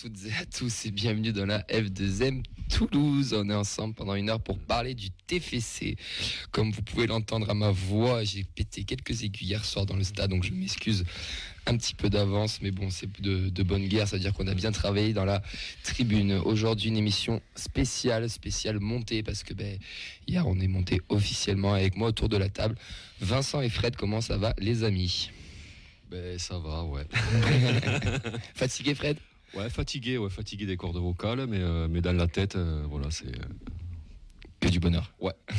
Toutes et à tous et bienvenue dans la F2M Toulouse. On est ensemble pendant une heure pour parler du TFC. Comme vous pouvez l'entendre à ma voix, j'ai pété quelques aiguilles hier soir dans le stade, donc je m'excuse un petit peu d'avance, mais bon, c'est de, de bonne guerre, c'est-à-dire qu'on a bien travaillé dans la tribune. Aujourd'hui, une émission spéciale, spéciale montée, parce que ben, hier, on est monté officiellement avec moi autour de la table. Vincent et Fred, comment ça va, les amis? Ben ça va, ouais. Fatigué, Fred? Ouais, fatigué, ouais, fatigué des cordes vocales, mais, euh, mais dans la tête, euh, voilà, c'est. euh, Que du bonheur. ouais,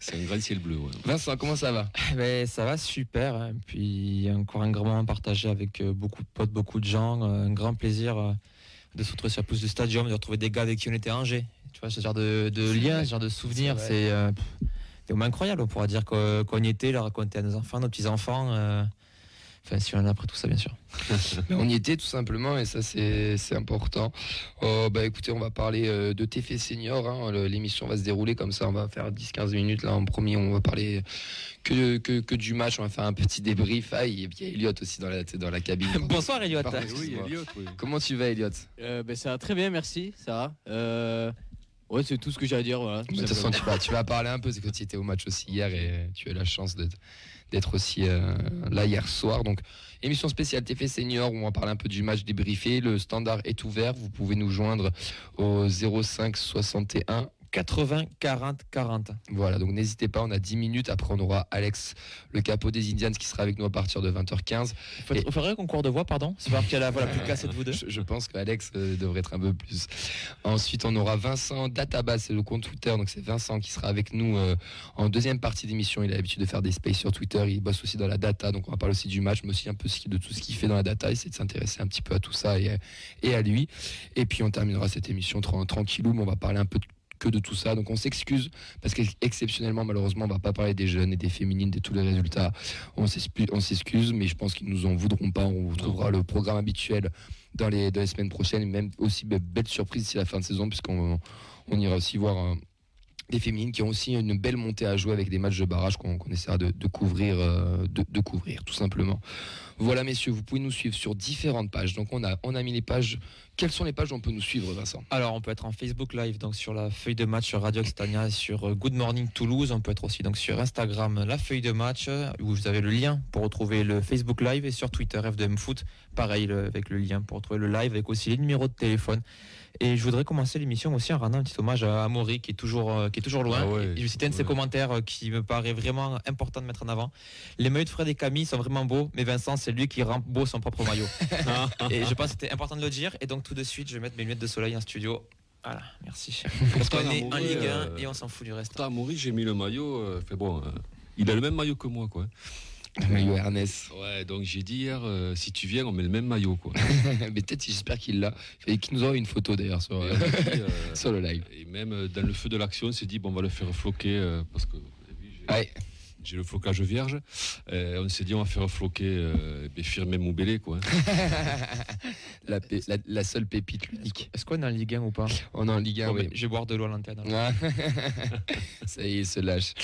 c'est un grand ciel bleu, ouais. Vincent, comment ça va? Ben, ça va super. hein. Puis encore un grand moment partagé avec euh, beaucoup de potes, beaucoup de gens. euh, Un grand plaisir euh, de se retrouver sur la pousse du stadium, de retrouver des gars avec qui on était à Angers. Tu vois, ce genre de, de C'est lien, ce genre de souvenirs, C'est c'est euh, pff, des moments incroyables. On pourra dire qu'on qu'on y était, le raconter à nos enfants, nos petits-enfants. euh, Enfin, si on en a après tout ça, bien sûr. On y était tout simplement et ça c'est important. Oh, bah écoutez, on va parler euh, de TF Senior. hein. L'émission va se dérouler comme ça. On va faire 10-15 minutes là en premier. On va parler que, que, que du match. On va faire un petit débrief. Ah, il y a il y a Elliot aussi dans la, dans la cabine. Bonsoir, Elliot. Pardon, Oui, excuse-moi. Elliot, oui. Comment tu vas, Elliot Euh, ben, ça va très bien, merci, ça va. Euh, ouais, c'est tout ce que j'ai à dire. Voilà, De toute façon, tu vas, tu vas parler un peu. C'est que tu étais au match aussi hier et tu as eu la chance d'être d'être aussi euh, là hier soir. Donc, émission spéciale TF Senior où on va parler un peu du match débriefé. Le standard est ouvert. Vous pouvez nous joindre au 05 61 80, 40, 40. Voilà, donc n'hésitez pas, on a 10 minutes. Après, on aura Alex, le capot des Indians, qui sera avec nous à partir de 20h15. Il faudrait qu'on court de voix, pardon. C'est voir qui a la voix la plus cassée de vous deux. Je, je pense qu'Alex euh, devrait être un peu plus. Ensuite, on aura Vincent Database, c'est le compte Twitter. Donc, c'est Vincent qui sera avec nous euh, en deuxième partie d'émission. Il a l'habitude de faire des spaces sur Twitter. Il bosse aussi dans la data. Donc, on va parler aussi du match, mais aussi un peu de tout ce qu'il fait dans la data. Essayer de s'intéresser un petit peu à tout ça et, et à lui. Et puis, on terminera cette émission tra- tranquillou, mais on va parler un peu de- que de tout ça. Donc, on s'excuse parce qu'exceptionnellement, malheureusement, on va pas parler des jeunes et des féminines, de tous les résultats. On s'excuse, mais je pense qu'ils nous en voudront pas. On retrouvera le programme habituel dans les, semaines prochaines, même aussi be- belle surprise d'ici la fin de saison, puisqu'on on ira aussi voir euh, des féminines qui ont aussi une belle montée à jouer avec des matchs de barrage qu'on essaiera de, couvrir, euh, de, couvrir tout simplement. Voilà messieurs, vous pouvez nous suivre sur différentes pages. Donc on a, on a mis les pages. Quelles sont les pages où on peut nous suivre, Vincent? Alors, on peut être en Facebook Live, donc sur la feuille de match sur Radio Extania et sur euh, Good Morning Toulouse. On peut être aussi donc sur Instagram, la feuille de match, euh, où vous avez le lien pour retrouver le Facebook Live et sur Twitter F2M Foot, pareil avec le lien pour retrouver le live, avec aussi les numéros de téléphone. Et je voudrais commencer l'émission aussi en rendant un petit hommage à Amaury qui est toujours euh, qui est toujours loin. Ah ouais, Et je vais citer un de ses commentaires euh, qui me paraît vraiment important de mettre en avant. Les maillots de Fred et Camille sont vraiment beaux, mais Vincent c'est lui qui rend beau son propre maillot. et je pense que c'était important de le dire. Et donc tout de suite, je vais mettre mes lunettes de soleil en studio. Voilà, merci. Parce qu'on est en Amaury, Ligue 1 euh, et on s'en fout du reste. Maurice, j'ai mis le maillot. euh, fait bon, euh, il a le même maillot que moi, quoi. Le maillot Ernest. Ouais, donc j'ai dit hier, euh, si tu viens, on met le même maillot, quoi. Mais peut-être, j'espère qu'il l'a. Et qu'il nous aura une photo d'ailleurs sur, euh, euh, sur le live. et même dans le feu de l'action, on s'est dit, bon, on va le faire floquer, euh, parce que j'ai- Ouais. j'ai le flocage vierge. Euh, on s'est dit, on va faire floquer Firmin Moubélé, quoi. La, pé- la, la seule pépite l'unique. Est-ce qu'on est en Ligue 1 ou pas? On est en Ligue 1, Bon, oui. ben, Je vais boire de l'eau à l'antenne. Ah. Ça y est, il se lâche.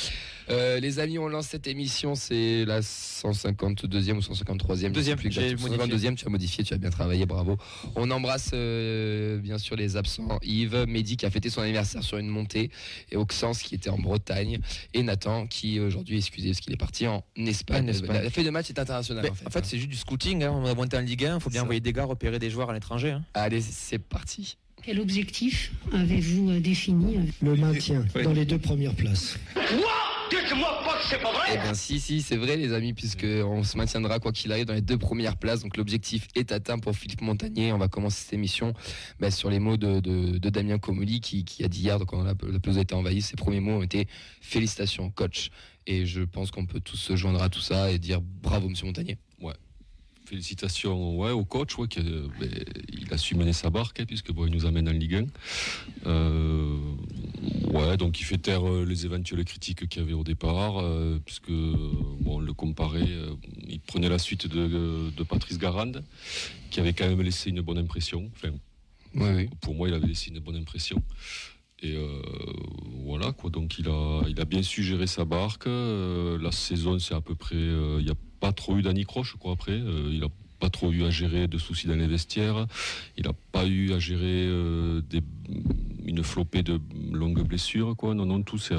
Euh, les amis, on lance cette émission, c'est la 152e ou 153e. Deuxième, je sais plus j'ai exactement. modifié. 152e, tu as modifié, tu as bien travaillé, bravo. On embrasse euh, bien sûr les absents. Yves, Mehdi qui a fêté son anniversaire sur une montée, et Auxence qui était en Bretagne, et Nathan qui aujourd'hui, excusez, parce qu'il est parti en Espagne. En Espagne. La, feuille de match est internationale Mais en fait. en fait, c'est juste du scouting. hein. On a monté en Ligue 1. Il faut bien Ça. envoyer des gars repérer des joueurs à l'étranger. hein. Allez, c'est parti. Quel objectif avez-vous euh, défini Le maintien dans les deux premières places. Eh bien si si c'est vrai les amis puisque on se maintiendra quoi qu'il arrive dans les deux premières places. Donc l'objectif est atteint pour Philippe Montagnier. On va commencer cette émission bah, sur les mots de, Damien Comoli qui, a dit hier donc la, la pelouse a été envahie ses premiers mots ont été félicitations coach et je pense qu'on peut tous se joindre à tout ça et dire bravo monsieur Montagnier Félicitations ouais, au coach, ouais, qui, euh, ben, il a su mener sa barque, hein, puisque bon, il nous amène en Ligue 1. Euh, ouais, donc il fait taire euh, les éventuelles critiques qu'il y avait au départ, euh, puisque euh, bon, on le comparait, euh, il prenait la suite de, de Patrice Garande, qui avait quand même laissé une bonne impression. Enfin, oui pour moi, il avait laissé une bonne impression. Et euh, voilà quoi. Donc il a, il a bien su gérer sa barque. Euh, la saison, c'est à peu près. euh, Il n'y a pas trop eu d'anicroche, je crois. Après, Euh, il a pas trop eu à gérer de soucis dans les vestiaires. Il n'a pas eu à gérer euh, des, une flopée de longues blessures. Quoi. Non, non, tout c'est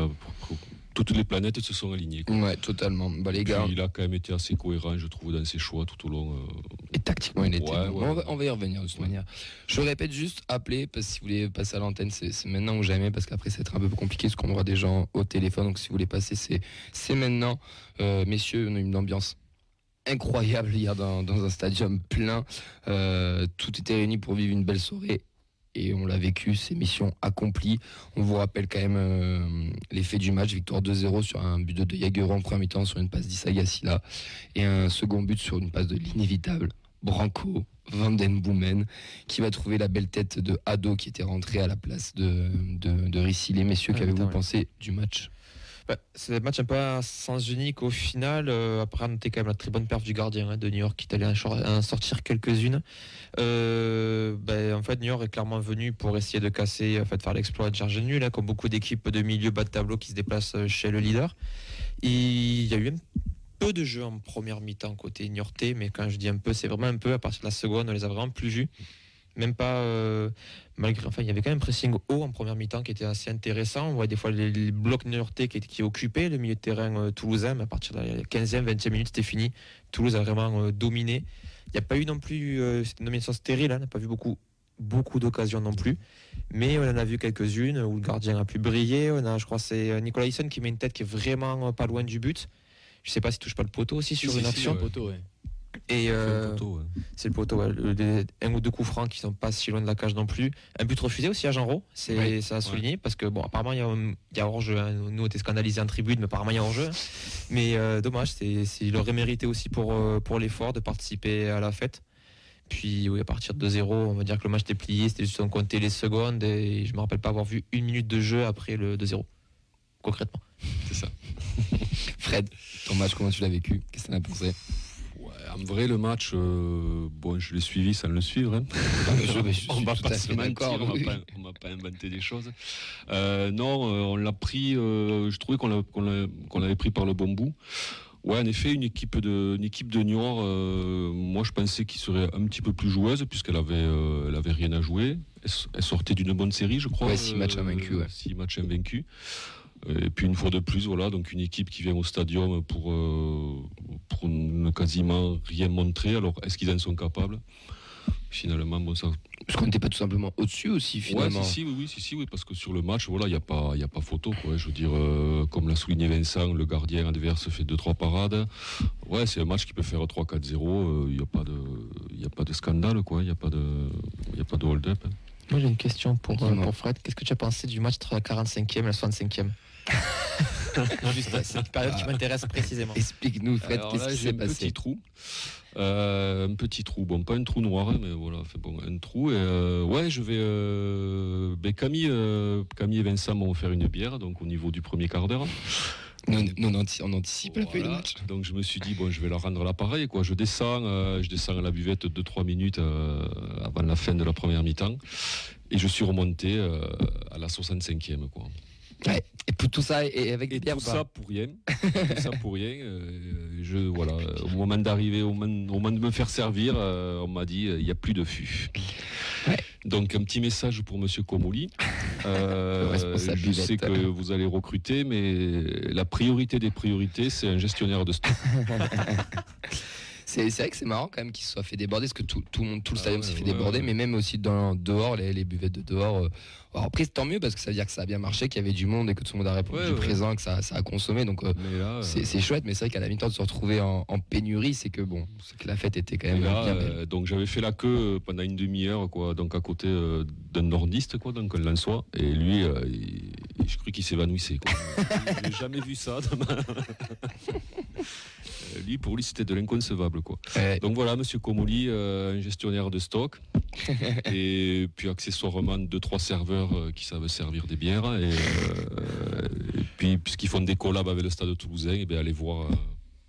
toutes les planètes se sont alignées. Quoi. Ouais, totalement. Bah, les gars. il a quand même été assez cohérent, je trouve, dans ses choix tout au long. Euh, Et tactiquement, il était. on, va, y revenir de toute manière. Je répète juste, appelez, parce que si vous voulez passer à l'antenne, c'est maintenant ou jamais, parce qu'après, ça va être un peu compliqué, parce qu'on aura des gens au téléphone. Donc, si vous voulez passer, c'est maintenant. Euh, messieurs, on a une ambiance incroyable hier dans, un stadium plein. Euh, tout était réuni pour vivre une belle soirée. Et on l'a vécu, c'est mission accomplie. On vous rappelle quand même euh, l'effet du match, victoire 2-0 sur un but de Jaguero en premier mi-temps sur une passe d'Isagassila et un second but sur une passe de l'inévitable Branco Vandenboomen qui va trouver la belle tête de Ado qui était rentré à la place de, de, de Les messieurs, qu'avez-vous pensé du match? Bah, c'est un match un peu à sens unique au final. Euh, après, on noter quand même la très bonne perf du gardien hein, de New York qui est allé en sortir quelques-unes. Euh, bah, en fait, New York est clairement venu pour essayer de casser, en fait, faire l'exploit de charge nul, hein, comme beaucoup d'équipes de milieu bas de tableau qui se déplacent euh, chez le leader. il y a eu un peu de jeu en première mi-temps côté New York, mais quand je dis un peu, c'est vraiment un peu. À partir de la seconde, on les a vraiment plus vus même pas malgré enfin il y avait quand même un pressing haut en première mi-temps qui était assez intéressant. On voit des fois les, blocs néerlandais qui, qui occupaient le milieu de terrain euh, toulousain mais à partir de la 15e 20e minute c'était fini. Toulouse a vraiment euh, dominé. Il n'y a pas eu non plus euh, cette nomination stérile hein, on n'a pas vu beaucoup beaucoup d'occasions non plus. Mais on en a vu quelques-unes où le gardien a pu briller. On a je crois c'est Nicolas Hyssen qui met une tête qui est vraiment pas loin du but. Je sais pas s'il touche pas le poteau aussi sur une action. poteau, et euh, c'est le poteau, un ou deux coups francs qui sont pas si loin de la cage non plus. Un but refusé aussi à Jean Rau, c'est ça a souligné parce que bon apparemment il y a, il y a hors-jeu. Hein. Nous on était scandalisés en tribune, mais apparemment il y a hors-jeu. Mais euh, dommage, c'est, il aurait mérité aussi pour euh, pour l'effort de participer à la fête. Puis oui, à partir de 2-0, on va dire que le match était plié, c'était juste on comptait les secondes et je me rappelle pas avoir vu une minute de jeu après le 2-0. Concrètement. C'est ça. Fred, ton match, comment tu l'as vécu? Qu'est-ce que tu as pensé? En vrai, le match, euh, bon, je l'ai suivi sans le suivre. Hein. on va pas se mentir, on va pas, inventer des choses. Euh, non, euh, on l'a pris. je trouvais qu'on l'avait pris par le bon bout. Ouais, en effet, une équipe de, une équipe de Niort, moi je pensais qu'il serait un petit peu plus joueuse puisqu'elle avait, elle avait rien à jouer. Elle, sortait d'une bonne série, je crois. Ouais, six matchs invaincus. Six matchs invaincus. Et puis une fois de plus, voilà, donc une équipe qui vient au stadium pour, euh, pour ne quasiment rien montrer. Alors, est-ce qu'ils en sont capables? Finalement, bon, ça. Est-ce qu'on n'était pas tout simplement au-dessus aussi, finalement ouais, si, si, oui, si, si, oui, parce que sur le match, voilà, il n'y a, pas, a pas photo. Quoi. Je veux dire, euh, comme l'a souligné Vincent, le gardien adverse fait 2-3 parades. Ouais, c'est un match qui peut faire 3-4-0. Il n'y a, pas de, a pas de scandale, quoi. Il n'y a pas de, y a pas de hold-up. Moi, j'ai une question pour, euh, pour Fred. Qu'est-ce que tu as pensé du match entre la 45e et la 65e Juste cette période qui m'intéresse précisément. Explique-nous, Fred, qu'est-ce qui s'est passé petit trou. Euh, un petit trou, bon, pas un trou noir, hein, mais voilà, fait bon, un trou. Et, euh, ouais, je vais. Euh, ben Camille, Camille et Vincent m'ont offert une bière, donc au niveau du premier quart d'heure. Non, on anticipe la le match. Donc je me suis dit bon, je vais leur rendre l'appareil quoi. Je descends, je descends à la buvette de 3 minutes avant la fin de la première mi-temps, et je suis remonté à la 65e quoi. Ouais. Et pour tout ça et avec des tout ça pour rien. tout ça pour rien. Euh, je voilà. Au moment d'arriver, au, moment de me faire servir, euh, on m'a dit euh, il n'y a plus de fût. Donc un petit message pour Monsieur Comoli. je sais que vous allez recruter, mais la priorité des priorités, c'est un gestionnaire de stock. c'est vrai que c'est marrant quand même qu'il se soit fait déborder, parce que tout, tout, tout le ah stadium s'est fait déborder, mais même aussi dans, dehors, les, les buvettes de dehors après, tant mieux parce que ça veut dire que ça a bien marché, qu'il y avait du monde et que tout le monde a répondu présent, que ça, a consommé. Donc euh, euh, c'est chouette, mais c'est vrai qu'à la mi-temps de se retrouver en, pénurie, c'est que bon, que la fête était quand même bien euh, donc j'avais fait la queue pendant une demi-heure, quoi, donc à côté d'un nordiste, quoi, donc un Lançois, et lui, je crois qu'il s'évanouissait. J'ai jamais vu ça. lui, pour lui, c'était de l'inconcevable, quoi. Donc voilà, Monsieur Comoli, un gestionnaire de stock, et puis accessoirement deux trois serveurs euh, qui savent servir des bières et, euh, puis puisqu'ils font des collabs avec le stade toulousain et bien allez voir euh,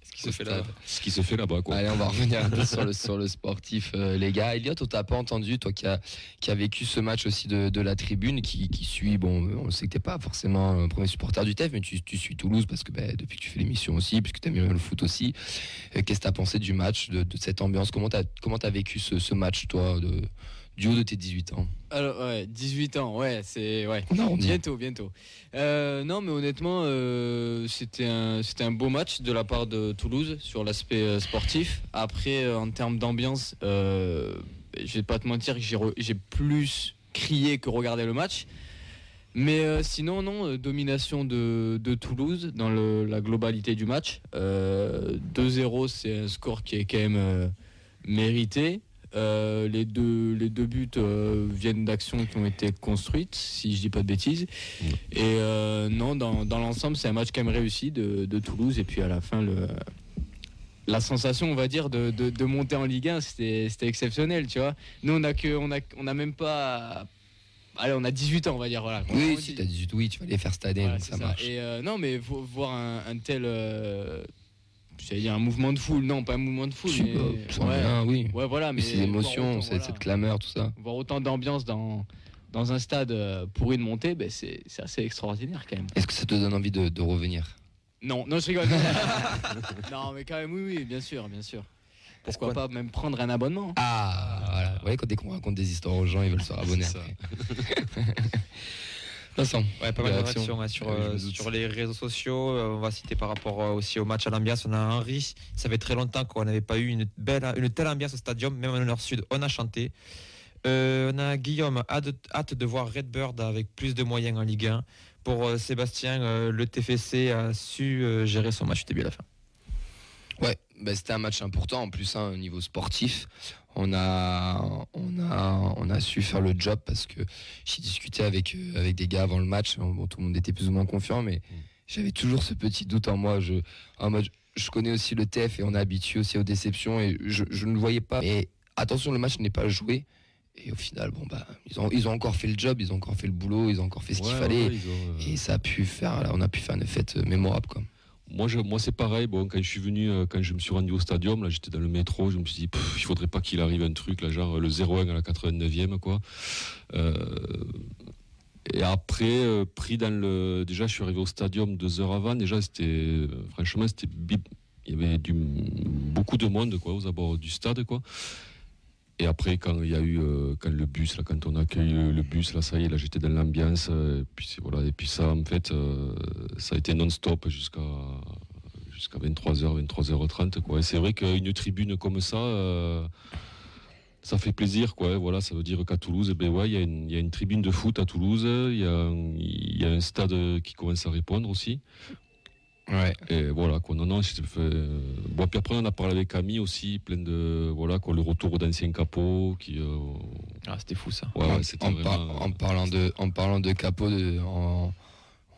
Ce qui se fait là. Ce qui se fait là-bas, quoi. Allez, on va revenir un peu sur le, sur le sportif, euh, les gars. Elliot, on t'a pas entendu, toi qui a, qui a vécu ce match aussi de, de la tribune, qui, qui suit, bon, on sait que t'es pas forcément un premier supporter du TEF, mais tu, tu suis Toulouse parce que bah, depuis que tu fais l'émission aussi, puisque tu aimes bien le foot aussi. Qu'est-ce que t'as pensé du match, de, de cette ambiance? Comment t'as comment as vécu ce, ce match, toi, de, du haut de tes 18 ans Alors, ouais, 18 ans, ouais, c'est. Ouais. On arrondit. Bientôt, bientôt. Euh, non, mais honnêtement, euh, c'était un, un beau match de la part de Toulouse sur l'aspect euh, sportif. Après, en termes d'ambiance, euh, je vais pas te mentir que j'ai, plus crié que regardé le match. Mais euh, sinon, non, euh, domination de, de Toulouse dans le- la globalité du match. Euh, 2-0, c'est un score qui est quand même mérité. Euh, les, deux, les deux buts euh, viennent d'actions qui ont été construites, si je dis pas de bêtises. Et euh, non, dans, dans l'ensemble, c'est un match quand même réussi de, de Toulouse. Et puis à la fin, le, la sensation, on va dire, de, de, de monter en Ligue 1, c'était exceptionnel, tu vois. Nous, on a que, on a, on a même pas. Allez, on a 18 ans, on va dire, voilà. Oui, si dit- t'as 18, oui, tu vas les faire cette année, donc c'est ça, ça. marche. Et euh, non, mais vo- voir un, un tel. euh, J'allais dire un mouvement de foule. Non, pas un mouvement de foule. Mais- ouais. un, oui. Ouais, voilà, mais ces émotions, autant, cette, voilà, cette clameur, tout ça. voir autant d'ambiance dans, dans un stade euh, pour une montée, ben c'est c'est assez extraordinaire quand même. Est-ce que ça te donne envie de, de revenir? Non, non, je rigole. non, mais quand même, oui, oui, bien sûr, bien sûr. Pourquoi pas même prendre un abonnement Ah, voilà. Vous voyez, quand dès qu'on raconte des histoires aux gens, ils veulent se rabonner. Vincent, Ouais, pas mal de réactions. hein, sur, Ah euh, sur les réseaux sociaux. Euh, on va citer par rapport euh, aussi au match à l'ambiance. On a Henri. Ça fait très longtemps qu'on n'avait pas eu une, belle, une telle ambiance au stadium, même en Nord Sud. On a chanté. Euh, on a Guillaume, hâte, hâte de voir Redbird avec plus de moyens en Ligue 1. Pour Sébastien, le TFC a su gérer son match début à la fin. Ouais, bah, c'était un match important en plus hein, au niveau sportif. On a, on a, on a su faire le job parce que j'ai discuté avec euh, avec des gars avant le match. Bon, tout le monde était plus ou moins confiant, mais j'avais toujours ce petit doute en moi. Je, en mode, je connais aussi le TF et on est habitué aussi aux déceptions et je, je ne voyais pas. Et attention, le match n'est pas joué. Et au final, bon bah, ils ont, ils ont encore fait le job, ils ont encore fait le boulot, ils ont encore fait ce qu'il fallait. ouais, ils ont, euh, Et ça a pu faire, là, on a pu faire une fête euh, mémorable, quoi. Moi, je, moi c'est pareil. Bon, quand je suis venu, euh, quand je me suis rendu au stadium, là, j'étais dans le métro, je me suis dit, Pff, il faudrait pas qu'il arrive un truc, genre le 0-1 à la 89e, quoi. Euh, et après, euh, pris dans le. Déjà, je suis arrivé au stadium deux heures avant. Déjà, c'était. Franchement, c'était. Il y avait du, beaucoup de monde, quoi, aux abords du stade, quoi. Et après, quand il y a eu, euh, quand le bus, là, quand on a accueilli le, bus, là, ça y est, là, j'étais dans l'ambiance. euh, Et puis, voilà. Et puis ça, en fait, euh, ça a été non-stop jusqu'à jusqu'à 23h, 23h30, quoi. Et c'est vrai qu'une tribune comme ça, ça fait plaisir, quoi. Voilà, ça veut dire qu'à Toulouse, ben ouais, il y, a une- tribune de foot à Toulouse, il y a un stade qui commence à répondre aussi. Ouais. Et voilà, quoi. Non, non, c'était fait. euh, Bon, puis après, on a parlé avec Camille aussi, plein de. Voilà, quoi, le retour d'anciens capots, qui. euh, Ah, c'était fou ça. Ouais, ouais, en, c'était en par- en parlant de en parlant de capot de- en-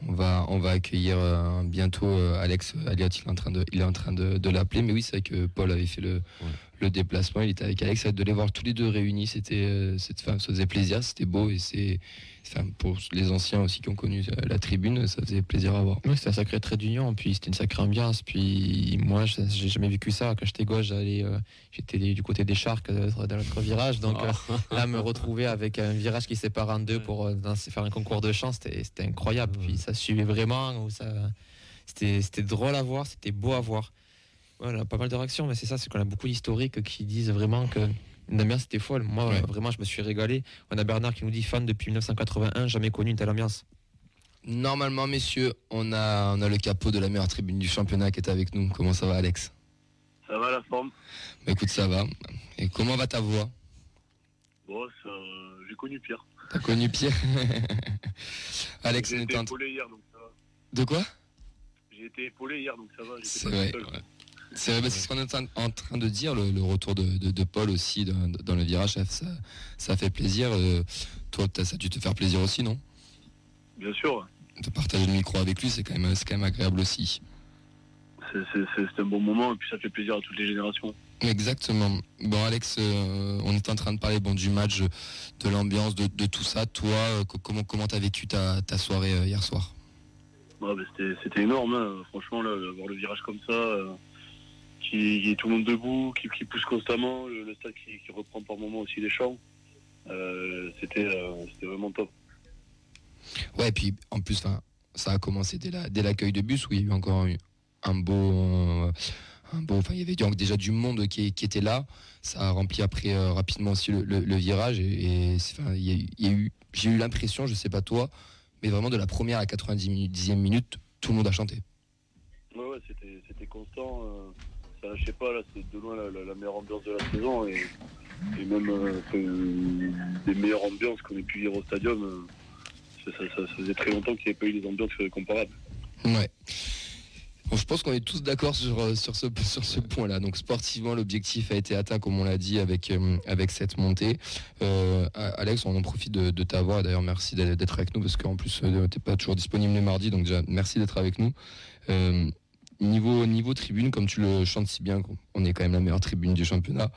on va on va accueillir euh, bientôt euh, Alex Aliot il est en train de il est en train de, de l'appeler mais oui c'est vrai que Paul avait fait le le déplacement il était avec Alex de les voir tous les deux réunis c'était euh, cette femme ça faisait plaisir c'était beau et c'est enfin, pour les anciens aussi qui ont connu euh, la tribune ça faisait plaisir à voir Oui, c'était un sacré trait d'union, puis c'était une sacrée ambiance. Puis moi, je- j'ai jamais vécu ça. Quand j'étais gauche, j'allais, euh, j'étais du côté des Sharks euh, dans l'autre virage. Donc Ah. euh, là, me retrouver avec un virage qui sépare en deux pour danser- faire un concours de chant, c'était incroyable. Puis ça suivait vraiment. C'était c'était drôle à voir, c'était beau à voir. A pas mal de réactions, mais c'est ça, c'est qu'on a beaucoup d'historiques qui disent vraiment que l'ambiance était folle. Moi, Ouais. euh, vraiment, je me suis régalé. On a Bernard qui nous dit fan depuis 1981, jamais connu une telle ambiance. normalement messieurs on a on a le capot de la meilleure tribune du championnat qui est avec nous comment ça va Alex? Ça va la forme? Bah, écoute ça va et comment va ta voix? Bon, ça, j'ai connu pire. t'as connu Pierre? Alex on été en hier, donc ça va. de quoi? J'ai été épaulé hier, donc ça va. j'étais C'est pas vrai. C'est vrai, c'est ce qu'on est en, train de dire, le, le retour de, de- de Paul aussi dans, dans le virage, ça, fait plaisir. Euh, toi, ça a dû te faire plaisir aussi, non? Bien sûr, De partager le micro avec lui, c'est quand même, quand même agréable aussi. c'est, un bon moment et puis ça fait plaisir à toutes les générations. Exactement. Bon, Alex, euh, on est en train de parler bon, du match, de l'ambiance, de, de tout ça. Toi, euh, co- comment comment t'as vécu ta, ta soirée hier soir? Ouais, bah, c'était, c'était énorme, hein. franchement, là, voir le virage comme ça, euh, qui, est tout le monde debout, qui, qui pousse constamment, le, stade qui, reprend par moments aussi les champs. Euh, c'était vraiment top. Ouais, et puis en plus, ça a commencé dès l'accueil de bus où il y a eu encore un beau. enfin, il y avait déjà du monde qui, était là. Ça a rempli après rapidement aussi le, virage. Et, eu, j'ai eu l'impression, je sais pas toi, mais vraiment de la première à 90e minute, tout le monde a chanté. Ouais, ouais, c'était constant. Ça lâchait pas, là, c'est de loin la, meilleure ambiance de la saison. Et, même euh, des meilleures ambiances qu'on ait pu vivre au stadium. Euh, ça, faisait très longtemps qu'il n'y avait pas eu des ambiances comparables. Ouais je pense qu'on est tous d'accord sur, euh, sur ce, sur ce point-là. Donc sportivement, l'objectif a été atteint, comme on l'a dit, avec, euh, avec cette montée. Alex, on en profite de, de t'avoir. D'ailleurs, merci d'être avec nous, parce qu'en plus, tu n'es pas toujours disponible le mardi. Donc déjà, merci d'être avec nous. Niveau, niveau tribune, comme tu le chantes si bien, on est quand même la meilleure tribune du championnat.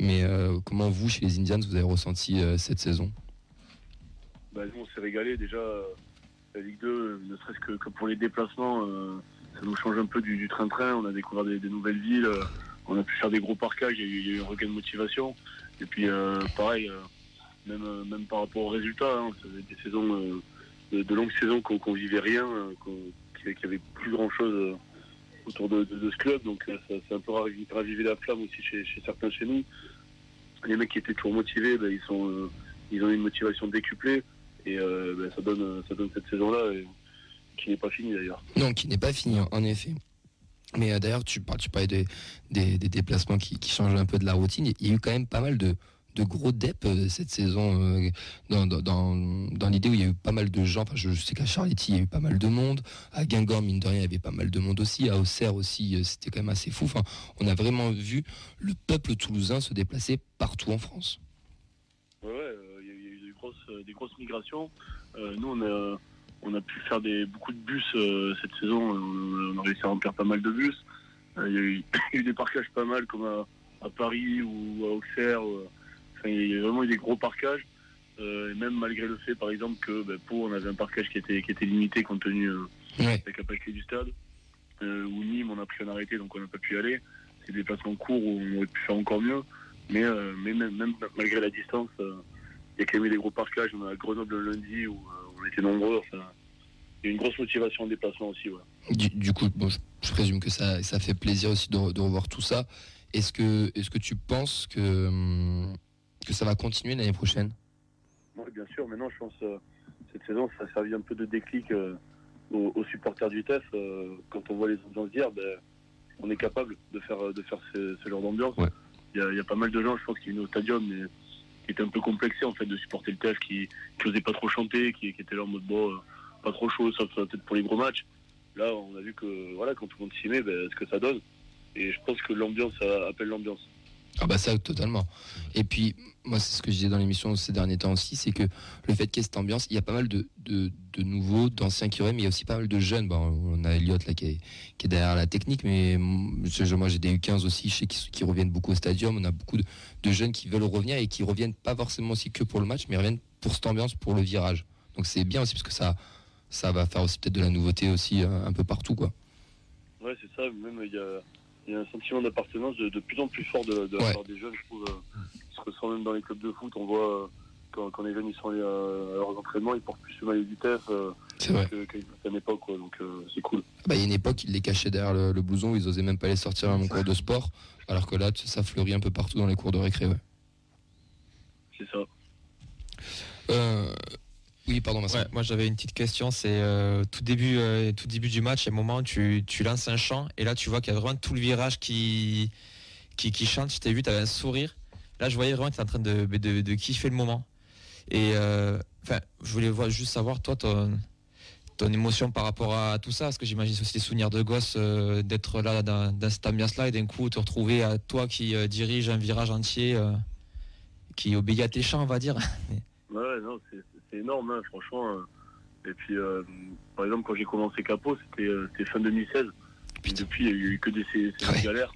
Mais comment vous, chez les Indians, vous avez ressenti cette saison? Bah, Nous, on s'est régalé déjà. La Ligue 2, ne serait-ce que, pour les déplacements ça nous change un peu du train-train. On a découvert des, nouvelles villes, euh, on a pu faire des gros parcages, il y a eu, un regain de motivation. Et puis, euh, pareil, euh, même, même par rapport aux résultats, hein, des saisons, de, longues saisons qu'on vivait rien, qu'il n'y avait plus grand-chose autour de, ce club. Donc, ça, a un peu ravivé la flamme aussi chez, certains chez nous. Les mecs qui étaient toujours motivés, ben, ils, sont, ils ont une motivation décuplée. Et ben, ça, donne, ça donne cette saison-là qui n'est pas fini d'ailleurs. Non, qui n'est pas fini, en effet. Mais euh, d'ailleurs, tu, tu parlais des, des, déplacements qui, changent un peu de la routine. Il y a eu quand même pas mal de, de gros dep euh, cette saison euh, dans, dans, dans, l'idée où il y a eu pas mal de gens. Enfin, je, sais qu'à Charletti, il y a eu pas mal de monde. À Guingamp, mine de rien, il y avait pas mal de monde aussi. À Auxerre aussi, c'était quand même assez fou. Enfin, on a vraiment vu le peuple toulousain se déplacer partout en France. Ouais, il y, a eu des grosses, migrations. nous, on a on a pu faire des, beaucoup de bus euh, cette saison. On, a réussi à remplir pas mal de bus. Euh, il y, a eu, des parcages pas mal, comme à, Paris ou à Auxerre. Euh, il y a vraiment eu des gros parcages. et même malgré le fait, par exemple, que ben, Pau, on avait un parcage qui était, qui était limité compte tenu de la capacité du stade. ou Nîmes, on a pris un arrêté, donc on n'a pas pu y aller. C'est des placements courts où on aurait pu faire encore mieux. Mais, mais même, même, malgré la distance, il y a quand même eu des gros parcages. On a Grenoble le lundi où on était nombreux. il y a une grosse motivation en déplacement aussi. Du, coup, je, présume que ça, ça fait plaisir aussi de, revoir tout ça. Est-ce que, est que tu penses que, hum, que ça va continuer l'année prochaine Oui, bien sûr. Maintenant, je pense que euh, cette saison, ça a servi un peu de déclic euh, aux, supporters du TEF. Euh, quand on voit les ambiances d'hier, ben, on est capable de faire, de faire ce, genre d'ambiance. Il y, a pas mal de gens, je pense, qui viennent au stadium, mais qui était un peu complexé en fait de supporter le TEF, qui n'osait pas trop chanter, qui, était là en mode bon, pas trop chaud, ça peut-être pour les gros matchs. Là, on a vu que voilà, quand tout le monde s'y met, ben, ce que ça donne. Et je pense que l'ambiance appelle l'ambiance. Ah bah ça totalement. Et puis moi c'est ce que je disais dans l'émission ces derniers temps aussi, c'est que le fait qu'il y ait cette ambiance, il y a pas mal de, de, nouveaux, d'anciens qui reviennent, mais il y a aussi pas mal de jeunes. Bon, on a Elliot là qui est, qui est, derrière la technique, mais moi j'ai des U15 aussi, je sais qui, reviennent beaucoup au stadium. On a beaucoup de, jeunes qui veulent revenir et qui reviennent pas forcément aussi que pour le match, mais reviennent pour cette ambiance, pour le virage. Donc c'est bien aussi parce que ça, ça va faire aussi peut-être de la nouveauté aussi euh, un peu partout quoi. Ouais c'est ça, même il y a il y a un sentiment d'appartenance de, plus en plus fort de, la part des jeunes, je trouve, euh, qui se ressent même dans les clubs de foot. On voit euh, quand, les jeunes ils sont allés à, leurs entraînements, ils portent plus le maillot du TEF euh, qu'à une époque, donc c'est cool. Bah, il y a une époque, ils les cachaient derrière le, blouson, ils osaient même pas les sortir à mon cours de sport, alors que là, ça fleurit un peu partout dans les cours de récré. C'est ça. Oui, pardon, moi j'avais une petite question, c'est euh, tout début euh, tout début du match, à un moment tu, tu lances un chant et là tu vois qu'il y a vraiment tout le virage qui qui, chante, je t'ai vu, tu avais un sourire. Là je voyais vraiment que tu es en train de, de, kiffer le moment. Et euh, enfin, je voulais voir, juste savoir toi ton, ton émotion par rapport à tout ça, parce que j'imagine aussi des souvenirs de gosse d'être là dans, dans cette ambiance-là et d'un coup te retrouver à toi qui dirige un virage entier, qui obéit à tes chants, on va dire. ouais, non, c'est c'est énorme, hein, franchement. Euh. Et puis, euh, par exemple, quand j'ai commencé Capot, c'était euh, fin 2016. Puis depuis, il n'y a eu que des ces, galères.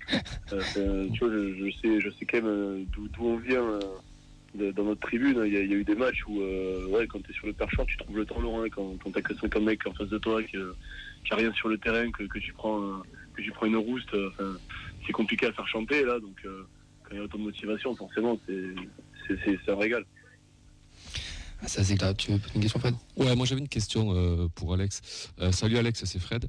tu vois, je, sais, je sais quand même d'où on vient dans notre tribune. Il y, a eu des matchs où, ouais, quand tu es sur le perchoir, tu trouves le temps long. Hein, quand, quand tu as que 50 mecs en face de toi, qui n'a rien sur le terrain, que, tu prends, que tu prends une rouste. c'est compliqué à faire chanter là, donc quand il y a autant de motivation, forcément, c'est un régal. Ah, ça c'est. Tu veux une question, Fred? Ouais, moi j'avais une question pour Alex. salut Alex, c'est Fred.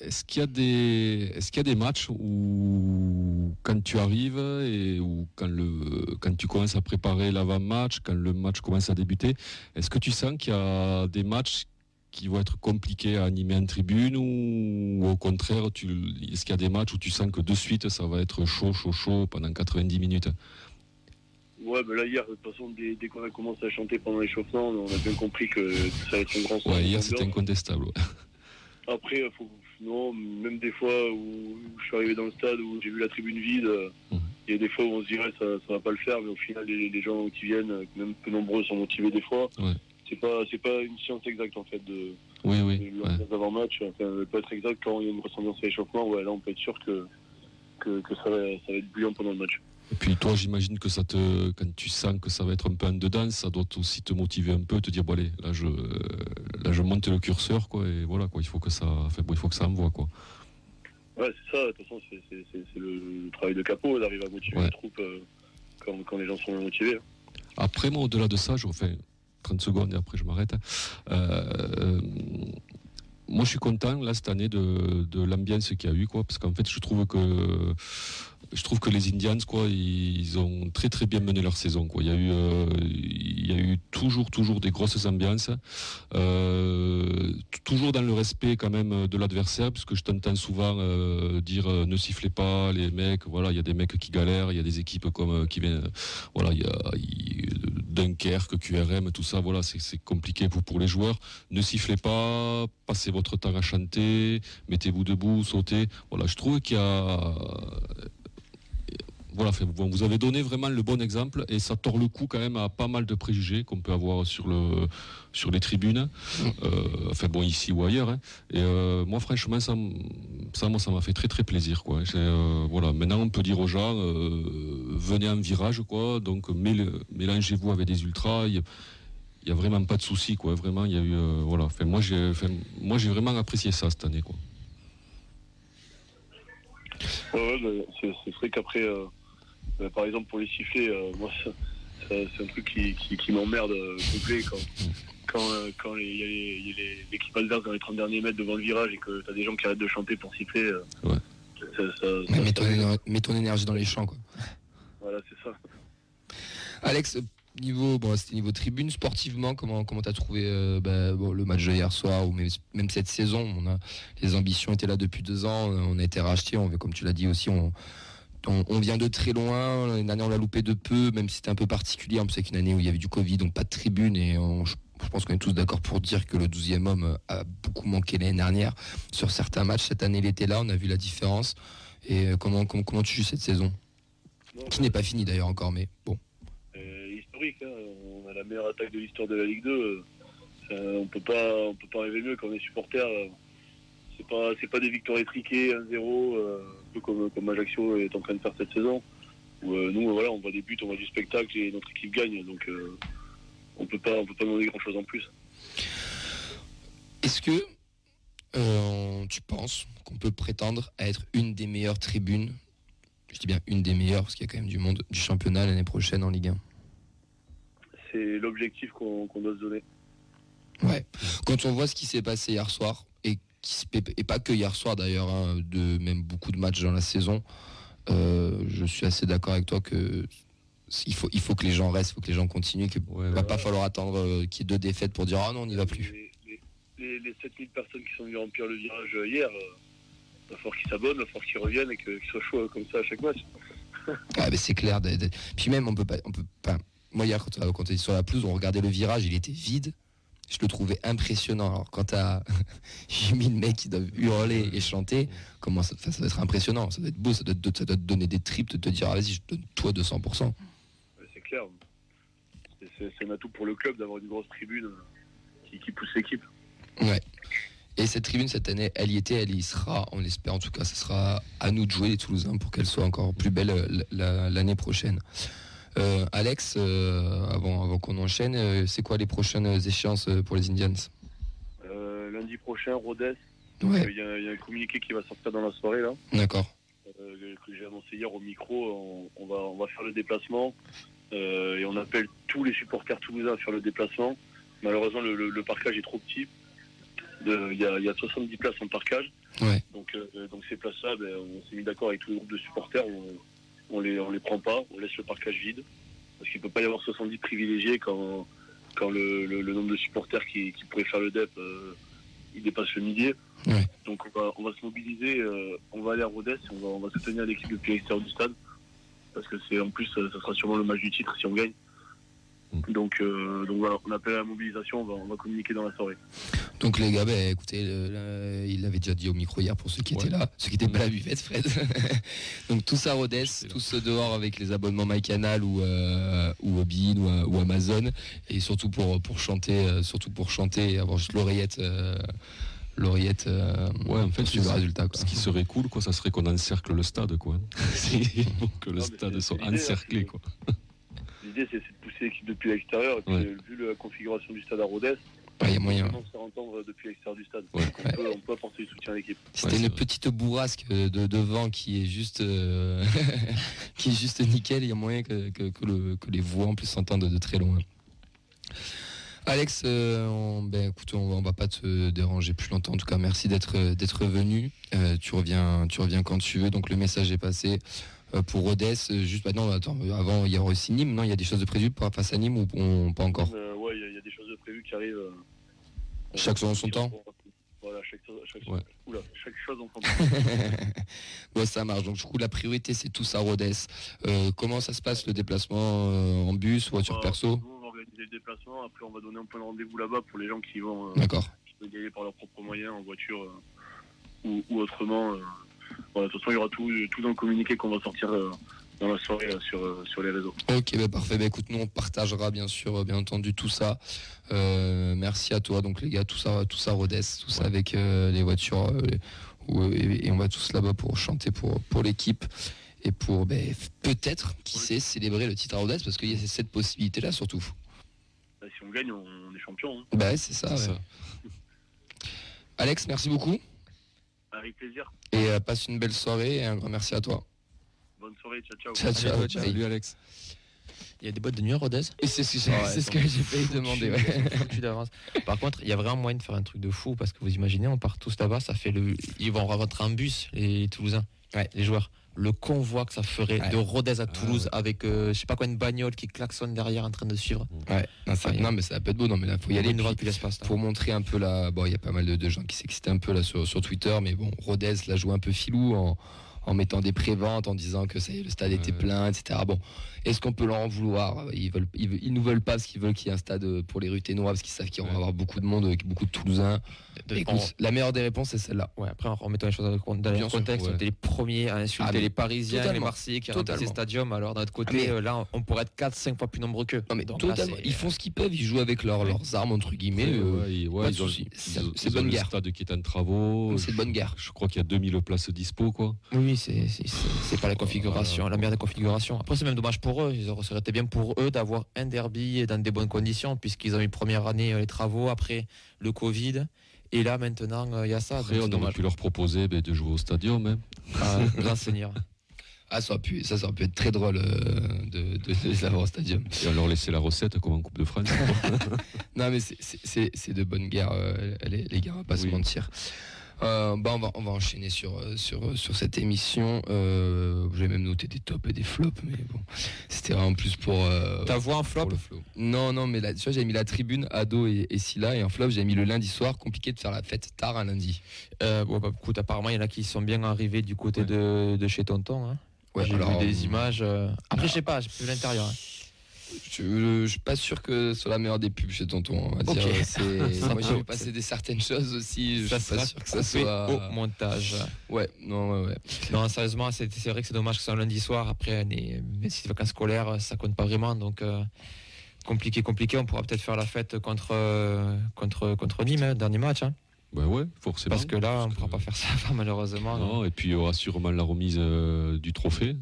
Est-ce qu'il y a des est-ce qu'il y a des matchs où quand tu arrives et ou quand le quand tu commences à préparer l'avant-match, quand le match commence à débuter, est-ce que tu sens qu'il y a des matchs qui vont être compliqués à animer en tribune ou, au contraire, tu, est-ce qu'il y a des matchs où tu sens que de suite ça va être chaud, chaud, chaud pendant 90 minutes? Ouais, ben là hier, de toute façon, dès, qu'on a commencé à chanter pendant l'échauffement, on a bien compris que ça allait être un grand Ouais, hier c'était incontestable. Après, faut, non, même des fois où je suis arrivé dans le stade, où j'ai vu la tribune vide, il y a des fois où on se dirait ça, ça va pas le faire, mais au final, les, gens qui viennent, même peu nombreux, sont motivés des fois. C'est pas, c'est pas une science exacte en fait de, oui, oui, match. Enfin, peut être exact quand il y a une ressemblance à l'échauffement. Ouais, là, on peut être sûr que, que, ça, va, ça va être bouillant pendant le match. Et puis toi, j'imagine que ça te, quand tu sens que ça va être un peu en dedans, ça doit aussi te motiver un peu, te dire bon allez, là je, là je monte le curseur quoi, et voilà quoi, il faut que ça, enfin, bon, il faut que ça envoie quoi. Ouais, c'est ça. De toute façon, c'est le, travail de capot d'arriver à motiver les troupes euh, quand, quand, les gens sont motivés. Hein. Après, moi, au-delà de ça, je refais 30 secondes et après je m'arrête. Euh, moi, je suis content là cette année de, de l'ambiance qu'il y a eu, quoi, parce qu'en fait, je trouve que je trouve que les Indians, quoi, ils ont très très bien mené leur saison. Quoi. Il y a eu, euh, il y a eu toujours toujours des grosses ambiances, euh, toujours dans le respect quand même de l'adversaire, puisque je t'entends souvent euh, dire ne sifflez pas les mecs. Voilà, il y a des mecs qui galèrent, il y a des équipes comme qui viennent, voilà, il y a, Dunkerque, QRM, tout ça. Voilà, c'est compliqué pour pour les joueurs. Ne sifflez pas, passez votre temps à chanter, mettez-vous debout, sautez. Voilà, je trouve qu'il y a voilà, vous avez donné vraiment le bon exemple et ça tord le coup quand même à pas mal de préjugés qu'on peut avoir sur le sur les tribunes, euh, enfin bon ici ou ailleurs. Hein. Et euh, moi franchement ça, ça moi ça m'a fait très très plaisir quoi. Euh, voilà, maintenant on peut dire aux gens venez en virage quoi, donc mélangez-vous avec des ultras. Il n'y a vraiment pas de souci quoi. Vraiment il y a eu voilà. Enfin, moi j'ai moi j'ai vraiment apprécié ça cette année quoi. Ouais, c'est vrai qu'après euh, par exemple, pour les sifflets, euh, moi, c'est un truc qui, qui, m'emmerde euh, complet quand, quand, quand il y a l'équipe adverse dans les 30 derniers mètres devant le virage et que tu as des gens qui arrêtent de chanter pour siffler. Ouais. mets, ton, énergie dans les champs. Quoi. Voilà, c'est ça. Alex, niveau bon c'était niveau tribune sportivement comment comment t'as trouvé bah, le match de hier soir ou même, même, cette saison? On a les ambitions étaient là depuis deux ans on a été racheté on comme tu l'as dit aussi on on, vient de très loin. L'année dernière, on l'a loupé de peu, même si c'était un peu particulier. On sait qu'une année où il y avait du Covid, donc pas de tribune. Et je, pense qu'on est tous d'accord pour dire que le 12e homme a beaucoup manqué l'année dernière. Sur certains matchs, cette année, il était là. On a vu la différence. Et euh, comment, tu joues cette saison? Qui n'est pas finie d'ailleurs encore, mais bon. Euh, historique. Hein. On a la meilleure attaque de l'histoire de la Ligue 2. Euh, on peut pas, on peut pas rêver mieux quand on est supporter. c'est pas, pas des victoires étriquées, 1-0 comme, comme Ajaccio est en train de faire cette saison. Où, euh, nous, voilà, on voit des buts, on voit du spectacle et notre équipe gagne. Donc, euh, on peut pas, on peut pas demander grand chose en plus. Est-ce que euh, tu penses qu'on peut prétendre à être une des meilleures tribunes Je dis bien une des meilleures parce qu'il y a quand même du monde du championnat l'année prochaine en Ligue 1. C'est l'objectif qu'on doit se donner. Ouais. Quand on voit ce qui s'est passé hier soir et et pas que hier soir d'ailleurs, hein, de même beaucoup de matchs dans la saison. Euh, je suis assez d'accord avec toi que il faut, il faut que les gens restent, il faut que les gens continuent, qu'il ne va pas falloir attendre euh, qu'il y ait deux défaites pour dire ah non on n'y va plus. Les, les, 7000 personnes qui sont venues remplir le virage euh, hier, il va falloir qu'ils s'abonnent, il va falloir qu'ils reviennent et qu'ils soient chauds comme ça à chaque match. ah mais c'est clair. Puis même on peut pas, on peut pas. Moi hier quand, quand on était sur la pelouse, on regardait le virage, il était vide je le trouvais impressionnant. Alors quand t'as j'ai mis le mec qui doit hurler et chanter, comment ça, ça, doit être impressionnant, ça doit être beau, ça doit, te, donner des tripes, de te dire ah, vas-y je donne toi 200%. C'est clair. C'est un atout pour le club d'avoir une grosse tribune euh, qui, pousse l'équipe. Ouais. Et cette tribune cette année, elle y était, elle y sera, on l'espère en tout cas, ce sera à nous de jouer les Toulousains pour qu'elle soit encore plus belle euh, l'année prochaine. Euh, Alex, euh, avant, avant qu'on enchaîne, euh, c'est quoi les prochaines échéances pour les Indians Lundi prochain, Rodez, Ouais, Il y, a, il y a un communiqué qui va sortir dans la soirée là, d'accord. que j'ai annoncé hier au micro. On, on va, on va faire le déplacement et on appelle tous les supporters toulousains à faire le déplacement. Malheureusement, le, le- le parcage est trop petit. Il y, a, il y a 70 places en parcage. Ouais. Donc, donc ces places-là, ben, on s'est mis d'accord avec tous les groupes de supporters. On, on les, on les prend pas, on laisse le parcage vide. Parce qu'il ne peut pas y avoir 70 privilégiés quand, quand le, le- le nombre de supporters qui, qui pourraient faire le DEP, euh, il dépasse le millier. Ouais. Donc on va, on va se mobiliser, euh, on va aller à Rodez, on va, on va soutenir l'équipe depuis l'extérieur du stade. Parce que c'est en plus, euh, ça sera sûrement le match du titre si on gagne. Mm. Donc, euh, donc voilà, on appelle à la mobilisation, on va, on va communiquer dans la soirée. Donc les gars, ben, écoutez, le- le- il l'avait déjà dit au micro hier pour ceux qui Ouais. étaient là, ceux qui étaient pas à la buvette, Fred. Donc tous à Rodez, tous dehors avec les abonnements MyCanal ou euh, ou ou, euh, ou Amazon, et surtout pour pour chanter, euh, surtout pour chanter et avoir juste l'oreillette, euh, l'oreillette. euh, Ouais, en fait, le résultat. quoi. Ce qui serait cool, quoi, ça serait qu'on encercle le stade, quoi. Que le Non, stade soit encerclé, quoi. L'idée, c'est de pousser l'équipe depuis l'extérieur. Et puis, Ouais. euh, vu la configuration du stade à Rodez, il y a moyen. on se entendre depuis l'extérieur du stade. Ouais. Donc, on, peut, on peut apporter du soutien à l'équipe. C'était Ouais, une vrai. petite bourrasque de, de vent qui est juste euh, qui est juste nickel. Il y a moyen que, que, que le- que les voix en plus s'entendent de très loin. Alex, euh, on, ben, écoute, on, va- on va pas te déranger plus longtemps. En tout cas, merci d'être d'être venu. Euh, tu reviens tu reviens quand tu veux. Donc le message est passé. Euh, pour Rodez, euh, juste maintenant, attends, avant il y aura aussi Nîmes, non Il y a des choses de prévues pour face à Nîmes ou on- pas encore Euh, ouais, il y a- y, a des choses de prévues qui arrivent. euh, Chaque chose en son temps Voilà, chaque, chaque, Ouais. oula, chaque chose en son temps. bon, ça marche. Donc, du coup, la priorité, c'est tous à Rodez. Euh, comment ça se passe le déplacement en bus, voiture Bah, perso? Nous, on va organiser le déplacement. Après, on va donner un point de rendez-vous là-bas pour les gens qui vont, D'accord. qui aller par leurs propres moyens, en voiture ou, ou autrement. Voilà, de toute façon, il y aura tout, tout dans le communiqué qu'on va sortir euh, dans la soirée là, sur, euh, sur les réseaux. Ok, bah parfait. Bah, écoute, nous on partagera bien sûr, euh, bien entendu, tout ça. Euh, merci à toi, donc les gars, tout ça, tout ça, Rodez, tout ça Ouais. avec euh, les voitures, les- où, et, et on va tous là-bas pour chanter pour pour l'équipe et pour ben, f- peut-être, qui sait, célébrer le titre à Rodez parce qu'il y a cette possibilité-là surtout. Bah, si on gagne, on, on est champion. hein. Bah c'est ça. C'est ouais. ça. Alex, merci beaucoup Avec plaisir. et euh, passe une belle soirée et un grand merci à toi. Bonne soirée. Ciao, ciao. Ciao, ciao. Allez, ciao. Salut, Alex. Il y a des boîtes de nuit à Rodez? Et c'est ce que j'ai- Ouais, que j'ai failli demander. ouais. Par contre, il y a vraiment moyen de faire un truc de fou parce que vous imaginez, on part tous là-bas, ça fait le. Ils vont rentrer en bus, les Toulousains, Ouais. les joueurs. Le convoi que ça ferait Ouais. de Rodez à Toulouse ouais. avec euh, je sais pas quoi une bagnole qui klaxonne derrière en train de suivre. Ouais. Non, ça- non, mais ça peut être beau. Non, mais là, faut y aller. Une puis- pour montrer un peu la. Bon, il y a pas mal de, de gens qui s'excitent un peu là sur, sur Twitter, mais bon, Rodez l'a joué un peu filou en, en mettant des préventes, en disant que le stade était plein, etc. Bon, est-ce qu'on peut leur en vouloir? Ils, veulent, ils, ils nous veulent pas parce qu'ils veulent qu'il y ait un stade pour les Ruténois, parce qu'ils savent qu'il va y avoir beaucoup de monde, beaucoup de Toulousains. De- Écoute, on- la meilleure des réponses, c'est celle-là. Ouais, après, en remettant les choses dans le, con- dans le Bien sûr, contexte, ouais. on était les premiers à insulter Ah, les Parisiens, les Marseillais qui les totalement. stadiums. Alors, d'un autre côté, Ah, mais- euh, là, on pourrait être 4-5 fois plus nombreux qu'eux. Non, mais Donc là, totalement. c'est- Ils font ce qu'ils peuvent, ils jouent avec leurs- leurs armes, entre guillemets. Euh, ouais, C'est- bonne le guerre. stade qui est en travaux. C'est bonne guerre. Je crois qu'il y a 2000 places dispo, quoi. Oui, c'est pas la configuration, la meilleure des configurations. Après, c'est même dommage pour eux. Ils auraient- Ça aurait été bien pour eux d'avoir un derby dans des bonnes conditions, puisqu'ils ont eu première année euh, les travaux, après le Covid. Et là, maintenant, euh, il y a ça. Après, on aurait pu leur proposer ben, de jouer au stadium. hein. Ah, grand seigneur. Ah, ça aurait pu, ça, ça aurait pu être très drôle euh, de, de, de les avoir au stadium. Et on leur laisser la recette comme en Coupe de France. Non, mais c'est- de bonne guerre, euh, les, les gars, on va pas se mentir. Euh, bah, on, va, on va enchaîner sur, euh, sur, sur cette émission. Euh, J'ai même noté des tops et des flops, mais bon, c'était vraiment plus pour. euh, Ta voix en pour flop le flow. Non, non, mais là, tu vois, j'avais mis la tribune, Ado et, et Silla, et en flop, j'avais mis le lundi soir. Compliqué de faire la fête tard un lundi. Euh, bon, bah, écoute, apparemment, il y en a qui sont bien arrivés du côté Ouais. de, de chez Tonton. hein. Ouais, J'ai vu des euh, images. euh, Après, je sais pas, j'ai vu l'intérieur. hein. Je, je suis pas sûr que ce soit la meilleure des pubs chez Tonton. On va Ok. dire. C'est- Ça Moi, j'ai des certaines choses aussi. Je Ça suis pas sûr que ça soit. au montage. Ouais, non, ouais, ouais. Non, sérieusement, c'est c'est vrai que c'est dommage que ce soit un lundi soir. Après, les, même si c'est vacances scolaires, ça compte pas vraiment. Donc, euh, compliqué, compliqué. On pourra peut-être faire la fête contre, euh, contre, contre Nîmes, hein, dernier match. hein. ben ouais, forcément. parce que là, on ne pourra pas faire ça, malheureusement. Non, et puis il y aura sûrement la remise euh, du trophée.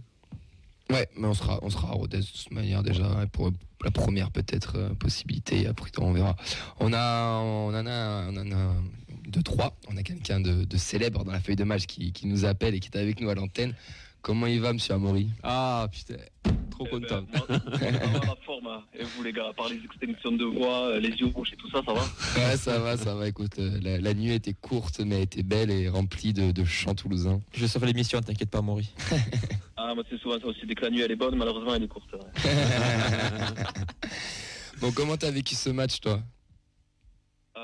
Ouais, mais on sera, on sera à Rodez de toute manière déjà pour la première peut-être euh, possibilité. Après, on verra. On a, on en a, on en a de Troyes. On a quelqu'un de, célèbre dans la feuille de match qui nous appelle et qui est avec nous à l'antenne. Comment il va, monsieur Amaury Ah putain, trop content. Eh ben, moi, ça va, la forme. hein. Et vous, les gars, à part les extinctions de voix, euh, les yeux rouges et tout ça, ça va Ouais, ça va, ça va. Écoute, euh, la, la nuit était courte, mais elle était belle et remplie de, de chants toulousains. Je sauve l'émission, t'inquiète pas, Maury. Ah, moi, c'est souvent ça aussi. Dès que la nuit, elle est bonne, malheureusement, elle est courte. ouais. Bon, comment t'as vécu ce match, toi?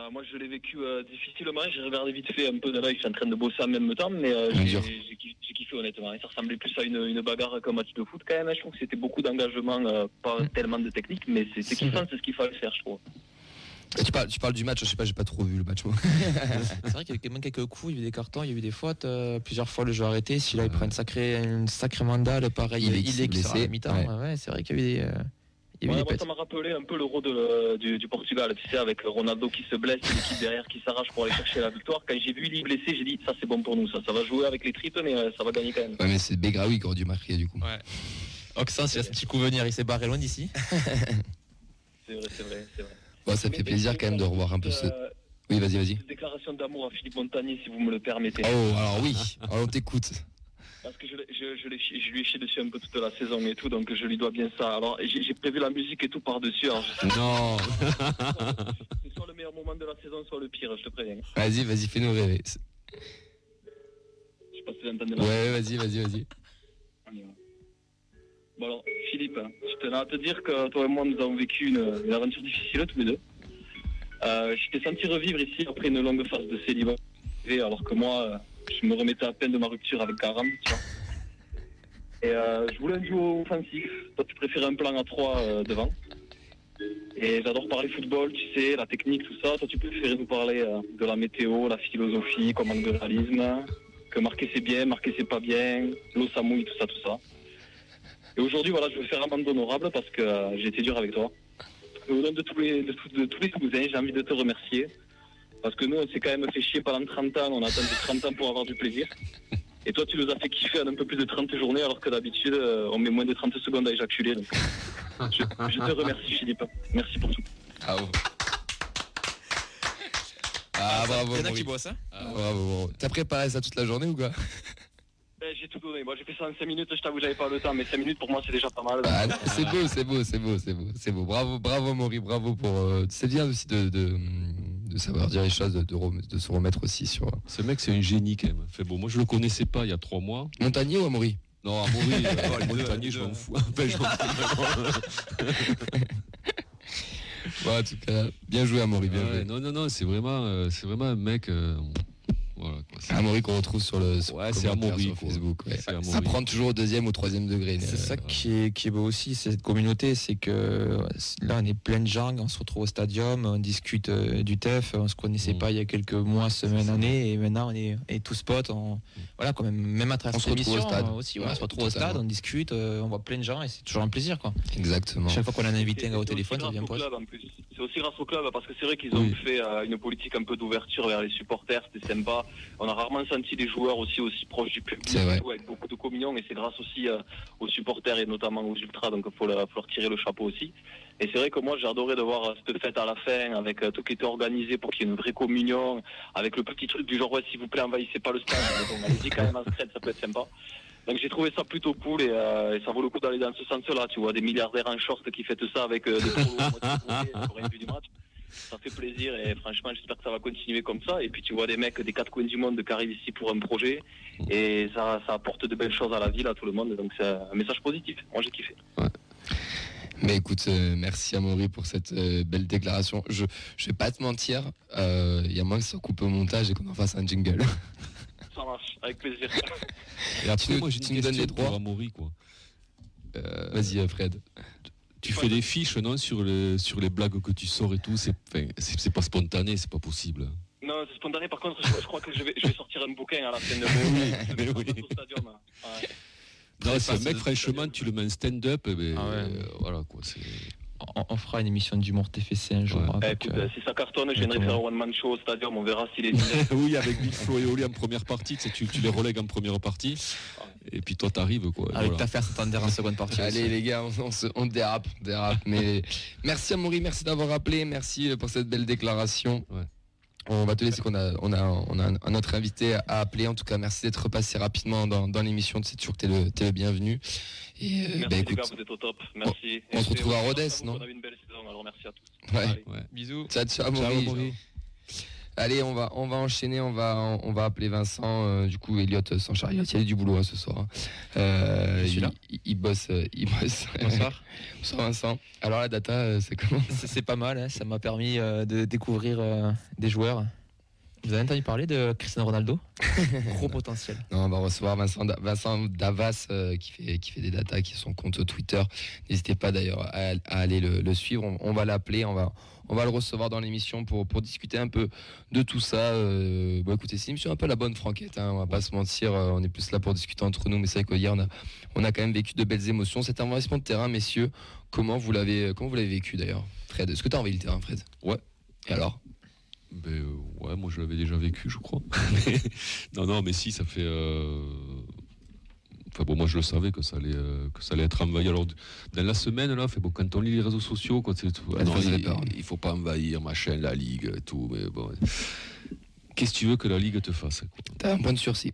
Euh, moi, je l'ai vécu euh, difficilement. J'ai regardé vite fait un peu de là. Je suis en train de bosser en même temps, mais euh, j'ai kiffé, j'ai kiffé, honnêtement. Et ça ressemblait plus à une, une bagarre qu'un match de foot quand même. hein. Je trouve que c'était beaucoup d'engagement, euh, pas tellement de technique, mais c'est c'est kiffant, c'est ce qu'il fallait faire, je trouve. Tu, parles, tu parles du match, je sais pas, j'ai pas trop vu le match. moi. C'est vrai qu'il y a eu quand même quelques coups, il y a eu des cartons, il y a eu des fautes. euh, plusieurs fois, le jeu arrêté. Si là, il prend une sacrée, une sacrée mandale, pareil, Il il est blessé, la mi-temps. ouais. Ouais, c'est vrai qu'il y a eu des, euh, il Ouais, moi, ça m'a rappelé un peu l'euro de le- du, du Portugal, tu sais, avec Ronaldo qui se blesse, et l'équipe derrière qui s'arrache pour aller chercher la victoire. Quand j'ai vu il est blessé, j'ai dit ça c'est bon pour nous, ça, ça va jouer avec les tripes, mais euh, ça va gagner quand même. Ouais, mais c'est Begraoui qui aurait dû marquer, du coup. Oxens, il a ce petit coup venir, il s'est barré loin d'ici. C'est vrai, c'est vrai, c'est vrai. Bon, ça fait plaisir quand même de revoir un peu ce. Euh, Oui, vas-y, vas-y. déclaration d'amour à Philippe Montagnier, si vous me le permettez. Oh, alors oui, alors on t'écoute. Parce que je, lui ai chié dessus un peu toute la saison et tout, donc je lui dois bien ça. Alors j'ai prévu la musique et tout par-dessus. Non, c'est soit le meilleur moment de la saison, soit le pire, je te préviens. vas-y, vas-y, fais-nous rêver. Je sais pas si vous entendez Ouais, vas-y, vas-y, vas-y. Bon alors, Philippe, je tenais à te dire que toi et moi, nous avons vécu une, une aventure difficile tous les deux. Euh, je t'ai senti revivre ici après une longue phase de célibat. Alors que moi, euh, je me remettais à peine de ma rupture avec vois. Et euh, je voulais un duo offensif. Toi, tu préférais un plan à 3 devant. Et j'adore parler football, tu sais, la technique, tout ça. Toi, tu préférais nous parler euh, de la météo, la philosophie, comment de réalisme, que marquer c'est bien, marquer c'est pas bien, l'eau ça mouille, tout ça, tout ça. Et aujourd'hui, voilà, je veux faire amende honorable parce que euh, j'ai été dur avec toi. Et au nom de tous les, de, j'ai envie de te remercier. Parce que nous, on s'est quand même fait chier pendant 30 ans, on a attendu 30 ans pour avoir du plaisir. Et toi, tu nous as fait kiffer en un peu plus de 30 journées, alors que d'habitude, euh, on met moins de 30 secondes à éjaculer. Donc, je, je te remercie, Philippe. Merci pour tout. Bravo. Ah, bravo, Il y en a qui bossent, hein Bravo, bravo. T'as préparé ça toute la journée ou quoi? Eh, J'ai tout donné. Moi, j'ai fait ça en 5 minutes, je t'avoue, j'avais pas le temps, mais 5 minutes pour moi, c'est déjà pas mal. Ah, C'est beau, c'est beau, c'est beau, c'est beau, c'est beau. Bravo, bravo Maury, bravo pour. euh, c'est bien aussi de, de, de savoir dire les choses, de, de, rem- de se remettre aussi sur. euh, Ce mec, c'est un génie quand même. Fait bon, moi, je le connaissais pas il y a trois mois. Montagnier ou Amaury? Non, à Maury, euh, Montagnier, je m'en fous. Enfin, je m'en fous. Bon, En tout cas, bien joué Amaury, bien Ouais, joué. non, non, non, c'est vraiment, euh, c'est vraiment un mec. euh, voilà. C'est- Amaury qu'on retrouve sur le sur Ouais, c'est Amaury, sur. Facebook. ouais. C'est Amaury. Ça prend toujours au deuxième ou troisième degré. C'est euh, ça qui est, qui est beau aussi, cette communauté, c'est que là on est plein de gens, on se retrouve au stadium, on discute euh, du TEF, on se connaissait Mm. pas il y a quelques mois, semaines, années, et maintenant on est, est tous potes, on, voilà quand même, même à travers On cette se retrouve au émission, stade. euh, aussi, Ouais, on se retrouve au stade, on discute, euh, on voit plein de gens et c'est toujours un plaisir quoi. Exactement. Chaque fois qu'on a un invité C'est- un gars au téléphone, ça devient au C'est aussi grâce au club parce que c'est vrai qu'ils ont Oui. fait euh, une politique un peu d'ouverture vers les supporters, c'était sympa. On a rarement senti des joueurs aussi aussi proches du public, tout, avec beaucoup de communion et c'est grâce aussi euh, aux supporters et notamment aux ultras, donc il faut, leur- faut leur tirer le chapeau aussi. Et c'est vrai que moi j'ai adoré de voir euh, cette fête à la fin avec euh, tout qui était organisé pour qu'il y ait une vraie communion, avec le petit truc du genre ouais s'il vous plaît envahissez pas le stade, bon, allez-y quand même en scred, ça peut être sympa. Donc j'ai trouvé ça plutôt cool et, euh, et ça vaut le coup d'aller dans ce sens-là. Tu vois des milliardaires en short qui fêtent ça avec euh, des à vu du match. Ça fait plaisir et franchement j'espère que ça va continuer comme ça. Et puis tu vois des mecs des quatre coins du monde qui arrivent ici pour un projet et ça, ça apporte de belles choses à la ville, à tout le monde. Donc c'est un message positif. Moi j'ai kiffé. Mais écoute, euh, merci Amaury pour cette euh, belle déclaration. Je je vais pas te mentir, euh, il y a moins que ça coupe au montage et qu'on en fasse un jingle. Ça marche, avec plaisir. Et après, moi, j'ai tu une nous donnes les droits pour Amaury, quoi. Euh, Vas-y Fred. Tu fais des fiches, non, sur les, sur les blagues que tu sors et tout. C'est, pas spontané, c'est pas possible. Non, c'est spontané. Par contre, je, je crois que je vais, je vais sortir un bouquin à la fin de oui, mais oui. au stadium. hein. Ouais. Non, c'est un mec, franchement, tu le mets en stand-up, eh ben, Ah ouais. euh, voilà, quoi. On, on fera une émission d'humour TFC un jour. Ouais. Eh, avec, écoute, euh, si ça cartonne, je viendrai faire un one-man show au stadium. On verra s'il est oui, avec Big Flo et Oli en première partie, tu, sais, tu, tu les relègues en première partie, et puis toi, t'arrives, quoi. avec voilà. ta faire Santander en seconde partie. Allez aussi. les gars, on, on se- on dérape, dérape. Mais merci Amaury, merci d'avoir appelé, merci pour cette belle déclaration. Ouais. On va te laisser qu'on a, on a, on a un, autre invité à appeler. En tout cas, merci d'être repassé rapidement dans, dans l'émission. C'est toujours que tu es, le, le bienvenu. Et euh, merci bah, écoute, les gars, vous êtes au top. Merci. On, se retrouve à Rodez, non On a une belle saison, alors merci à tous. Ouais. ouais. Bisous. Ciao, ciao, ciao Allez, on va, on va enchaîner, on va, on va appeler Vincent. Euh, du coup, Elliot sans chariot. Il y a du boulot hein, ce soir. Hein. Euh, il, il, bosse, euh, il bosse. Bonsoir. Bonsoir Vincent. Alors la data, c'est comment C'est pas mal. Hein. ça m'a permis de découvrir des joueurs. Vous avez entendu parler de Cristiano Ronaldo? Gros potentiel. Non, on va recevoir Vincent, Vincent Davas qui, fait, qui fait des datas, qui sont compte Twitter. N'hésitez pas d'ailleurs à, aller le, suivre. On, on va l'appeler, on va, on va le recevoir dans l'émission pour, pour discuter un peu de tout ça. Euh, bon, écoutez, c'est une émission un peu la bonne franquette, hein, on va pas se mentir, euh, on est plus là pour discuter entre nous, mais c'est vrai qu'hier, on a, on a quand même vécu de belles émotions. Cet investissement de terrain, messieurs, comment vous l'avez, comment vous l'avez vécu d'ailleurs Fred, est-ce que tu as envie le terrain, Fred? Ouais. Et alors? Ben, euh, ouais, moi je l'avais déjà vécu, je crois. non, non, mais si, ça fait. Enfin bon, moi je le savais que ça allait, euh, que ça allait être envahi. Alors dans la semaine là, fait bon, quand on lit les réseaux sociaux, quoi, c'est tout. Ah il, faut pas envahir machin, la ligue, et tout. Mais bon, qu'est-ce que tu veux que la ligue te fasse T'as un point de sursis.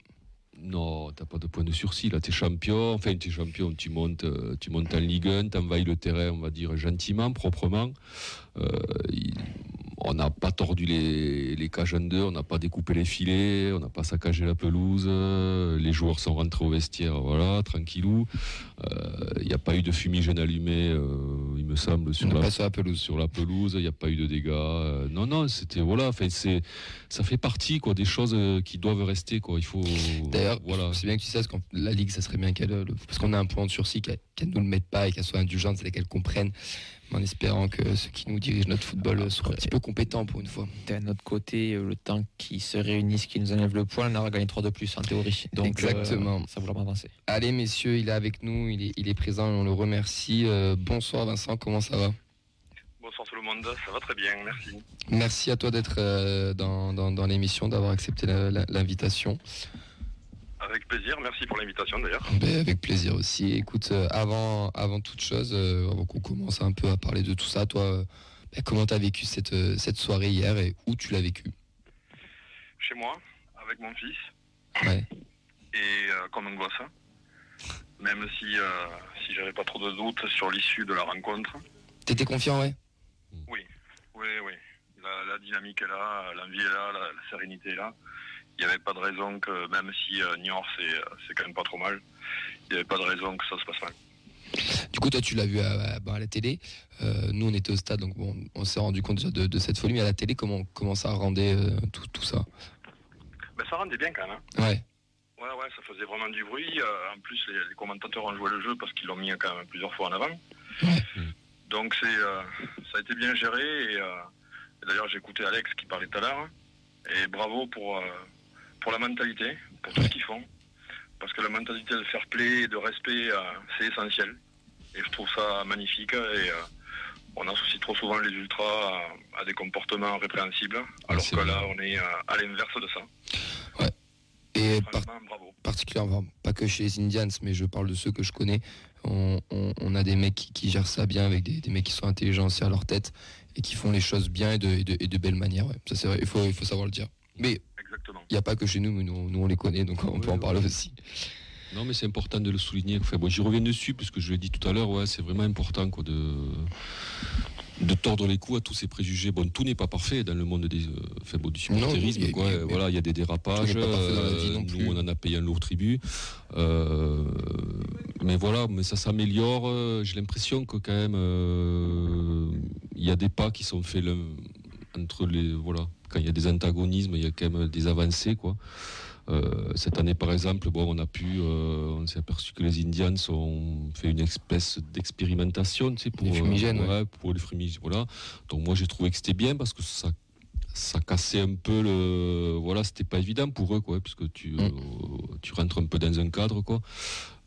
Non, t'as pas de point de sursis. Là, t'es champion. Enfin, t'es champion. Tu montes, euh, tu montes en Ligue 1, t'envahis le terrain, on va dire gentiment, proprement. Euh, on n'a pas tordu les, cages en deux, on n'a pas découpé les filets, on n'a pas saccagé la pelouse. Les joueurs sont rentrés au vestiaire, voilà, tranquillou. Il euh, n'y a pas eu de fumigène allumé, euh, il me semble, sur la, pelouse. Sur la pelouse, il n'y a pas eu de dégâts. Euh, non, non, c'était voilà. c'est ça fait partie quoi des choses qui doivent rester quoi. Il faut. D'ailleurs, voilà. c'est bien que tu sais, que la ligue, ça serait bien qu'elle, parce qu'on a un point de sursis qu'elle ne nous le mette pas et qu'elle soit indulgente, c'est qu'elle comprenne en espérant que ceux qui nous dirigent notre football soient un petit peu compétents pour une fois. D'un autre côté, euh, le temps qu'ils se réunissent, qu'ils nous enlèvent le point, on aura gagné 3 de plus en théorie. Donc, Exactement. Euh, ça voudra avancer. Allez, messieurs, il est avec nous, il est, il est présent et on le remercie. Euh, bonsoir Vincent, comment ça va? Bonsoir tout le monde, ça va très bien, merci. Merci à toi d'être dans, dans, dans l'émission, d'avoir accepté l'invitation. Avec plaisir, merci pour l'invitation d'ailleurs. Ben, avec plaisir aussi. Écoute, euh, avant, avant toute chose, euh, avant qu'on commence un peu à parler de tout ça, toi, euh, ben, comment tu as vécu cette, cette soirée hier et où tu l'as vécu? Chez moi, avec mon fils. Ouais. Et comme on voit ça. Même si, si j'avais pas trop de doutes sur l'issue de la rencontre. T'étais confiant, ouais? Oui, oui, oui. La, dynamique est là, l'envie est là, la sérénité est là il n'y avait pas de raison que, même si euh, Niort euh, c'est quand même pas trop mal, il n'y avait pas de raison que ça se passe mal. Du coup, toi, tu l'as vu à, à, la télé. Euh, nous, on était au stade, donc bon, on s'est rendu compte de, cette folie. Mais à la télé, comment, comment ça rendait tout, tout, ça? Ben, Ça rendait bien quand même. Hein. Ouais. Ouais, ouais, ça faisait vraiment du bruit. en plus, les, commentateurs ont joué le jeu parce qu'ils l'ont mis quand même plusieurs fois en avant. Ouais. Donc, c'est, ça a été bien géré. Et, et d'ailleurs, j'ai écouté Alex qui parlait tout à l'heure. Et bravo pour, pour la mentalité, pour tout ce qu'ils font. Parce que la mentalité de fair play et de respect, euh, c'est essentiel. Et je trouve ça magnifique. Et euh, on associe trop souvent les ultras à, des comportements répréhensibles, alors que là, on est euh, à, l'inverse de ça. Ouais. Et particulièrement, pas que chez les Indians, mais je parle de ceux que je connais. On, a des mecs qui, gèrent ça bien, avec des, mecs qui sont intelligents aussi à leur tête et qui font les choses bien et de, et de, belles manières. Ça, c'est vrai, il faut, il faut savoir le dire. Mais il n'y a pas que chez nous, mais nous, on les connaît, donc on peut en parler aussi. Non, mais c'est important de le souligner. Enfin, bon, j'y reviens dessus, parce que je l'ai dit tout à l'heure, ouais, c'est vraiment important quoi, de, de tordre les coups à tous ces préjugés. Bon, tout n'est pas parfait dans le monde des, euh, du supporterisme. voilà, il y a des dérapages. Euh, nous, on en a payé un lourd tribut. Euh, mais voilà, mais ça s'améliore. J'ai l'impression que quand même, il y a des pas qui sont faits entre les. Voilà quand il y a des antagonismes, il y a quand même des avancées, quoi. Euh, cette année, par exemple, bon, on a pu, euh, on s'est aperçu que les Indians ont fait une espèce d'expérimentation, tu pour les fumigènes, euh, pour les fumigènes, voilà. Donc moi, j'ai trouvé que c'était bien parce que ça, ça cassait un peu le, voilà, c'était pas évident pour eux, quoi, puisque tu, mm. tu rentres un peu dans un cadre, quoi.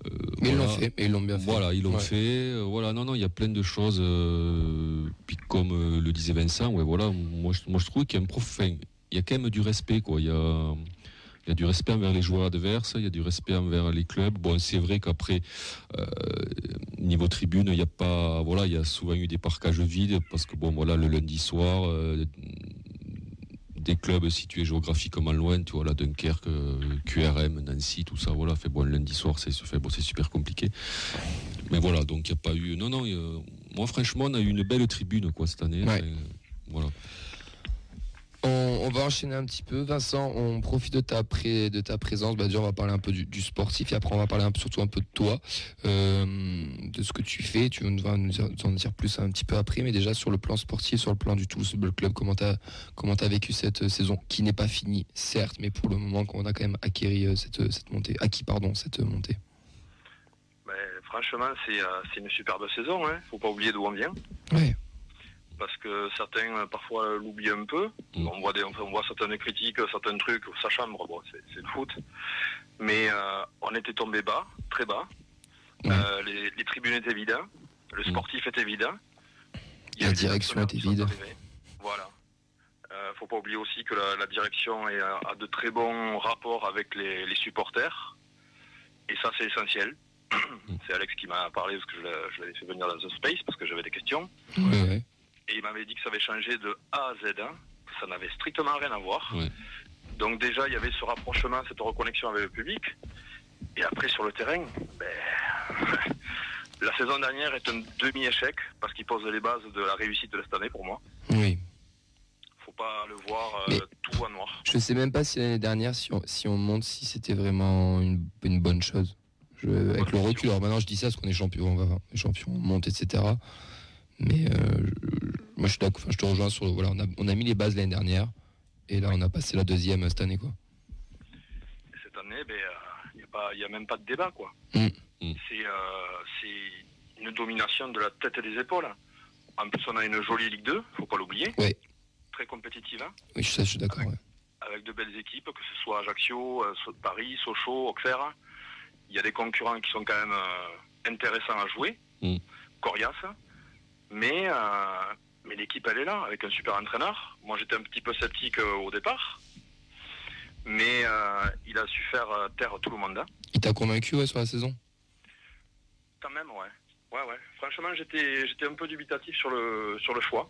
Euh, mais ils l'ont fait, ils l'ont bien fait. Voilà, ils l'ont fait. Euh, voilà, non, non, il y a plein de choses. Euh, puis comme le disait Vincent, ouais, voilà, moi, je, moi je trouve qu'il y a un prof, il y a quand même du respect, quoi. Il y a, il y a du respect envers les joueurs adverses, il y a du respect envers les clubs. Bon, c'est vrai qu'après, niveau tribune, il n'y a pas, voilà, il y a souvent eu des parcages vides parce que bon, voilà, le lundi soir, des clubs situés géographiquement loin, tu vois, là, Dunkerque, euh, QRM, Nancy, tout ça, voilà. Fait bon, lundi soir, c'est bon, super compliqué. Mais voilà, donc il n'y a pas eu. Non, non, moi, franchement, on a eu une belle tribune, quoi, cette année. voilà. On, va enchaîner un petit peu. Vincent, on profite de ta, de ta présence. Bah, on va parler un peu du, sportif et après, on va parler surtout un peu de toi, euh, de ce que tu fais. Tu vas nous en dire plus un petit peu après. Mais déjà, sur le plan sportif, sur le plan du Toulouse Club, comment tu as, as, vécu cette saison qui n'est pas finie, certes, mais pour le moment, on a quand même acquéri euh, cette, cette montée, acquis pardon, cette montée ben, Franchement, euh, c'est une superbe saison. Il hein. ne faut pas oublier d'où on vient. Ouais parce que certains euh, parfois l'oublient un peu. Mm. On, voit des, on voit certaines critiques, certains trucs, sa chambre, bon, c'est le foot. Mais euh, on était tombé bas, très bas. Euh, les, tribunes étaient vides, le mm. sportif était vide. La direction était vide. Voilà. faut pas oublier aussi que la, direction a de très bons rapports avec les, supporters. Et ça, c'est essentiel. Mm. C'est Alex qui m'a parlé parce que je l'avais fait venir dans The Space parce que j'avais des questions. Et il m'avait dit que ça avait changé de A à Z. Hein. Ça n'avait strictement rien à voir. Donc déjà, il y avait ce rapprochement, cette reconnexion avec le public. Et après, sur le terrain, ben, la saison dernière est un demi-échec parce qu'il pose les bases de la réussite de cette année pour moi. Oui. Faut pas le voir euh, tout en noir. Je sais même pas si l'année dernière, si on, si on monte, si c'était vraiment une, bonne chose. avec le recul, alors maintenant je dis ça parce qu'on est champion, on va, champion, on monte, etc. Mais euh, moi, je, suis d'accord, je te rejoins sur. Voilà, on a, on a mis les bases l'année dernière. Et là, on a passé la deuxième cette année. Quoi. Cette année, il ben, n'y euh, a, a, même pas de débat. quoi. Mm. Mm. Euh, c'est une domination de la tête et des épaules. En plus, on a une jolie Ligue 2, faut pas l'oublier. Oui. Très compétitive. Hein. Oui, je, suis d'accord. Avec, avec, de belles équipes, que ce soit Ajaccio, Paris, Sochaux, Auxerre. Il y a des concurrents qui sont quand même intéressants à jouer. Mm. Corias. Mais, euh, mais l'équipe, elle est là, avec un super entraîneur. Moi, j'étais un petit peu sceptique euh, au départ. Mais euh, il a su faire taire tout le monde. Hein. Il t'a convaincu ouais, sur la saison? Quand même, ouais. Ouais, ouais. Franchement, j'étais, j'étais un peu dubitatif sur le, sur le choix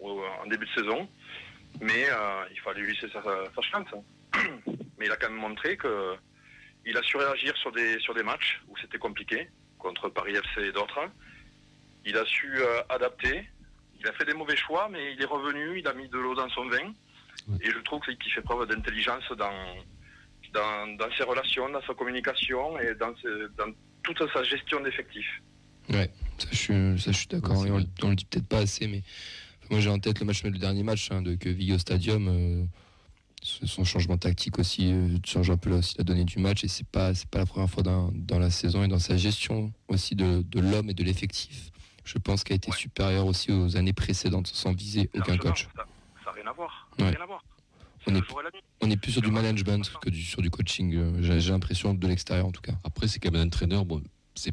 en début de saison. Mais il fallait lui laisser sa, chance. Hein. mais il a quand même montré que il a su réagir sur des, sur des matchs où c'était compliqué, contre Paris FC et d'autres. Il a su euh, adapter. Il a fait des mauvais choix, mais il est revenu, il a mis de l'eau dans son vin. Et je trouve qu'il fait preuve d'intelligence dans, dans, ses relations, dans sa communication et dans, toute sa gestion d'effectifs. Ouais, ça je suis, d'accord. on, ne le dit peut-être pas assez, mais moi j'ai en tête le match, le dernier match hein, de que Vigo Stadium. Euh, son changement tactique aussi euh, change un peu la, la donnée du match et c'est pas c'est pas la première fois dans, dans, la saison et dans sa gestion aussi de, de l'homme et de l'effectif je pense, qu'a été supérieur aussi aux années précédentes, sans viser aucun coach. Ça n'a rien à voir. Rien à voir. On est, on est, plus sur du management que du, sur du coaching, euh, j'ai l'impression, de l'extérieur en tout cas. Après, c'est quand même un entraîneur, bon, c'est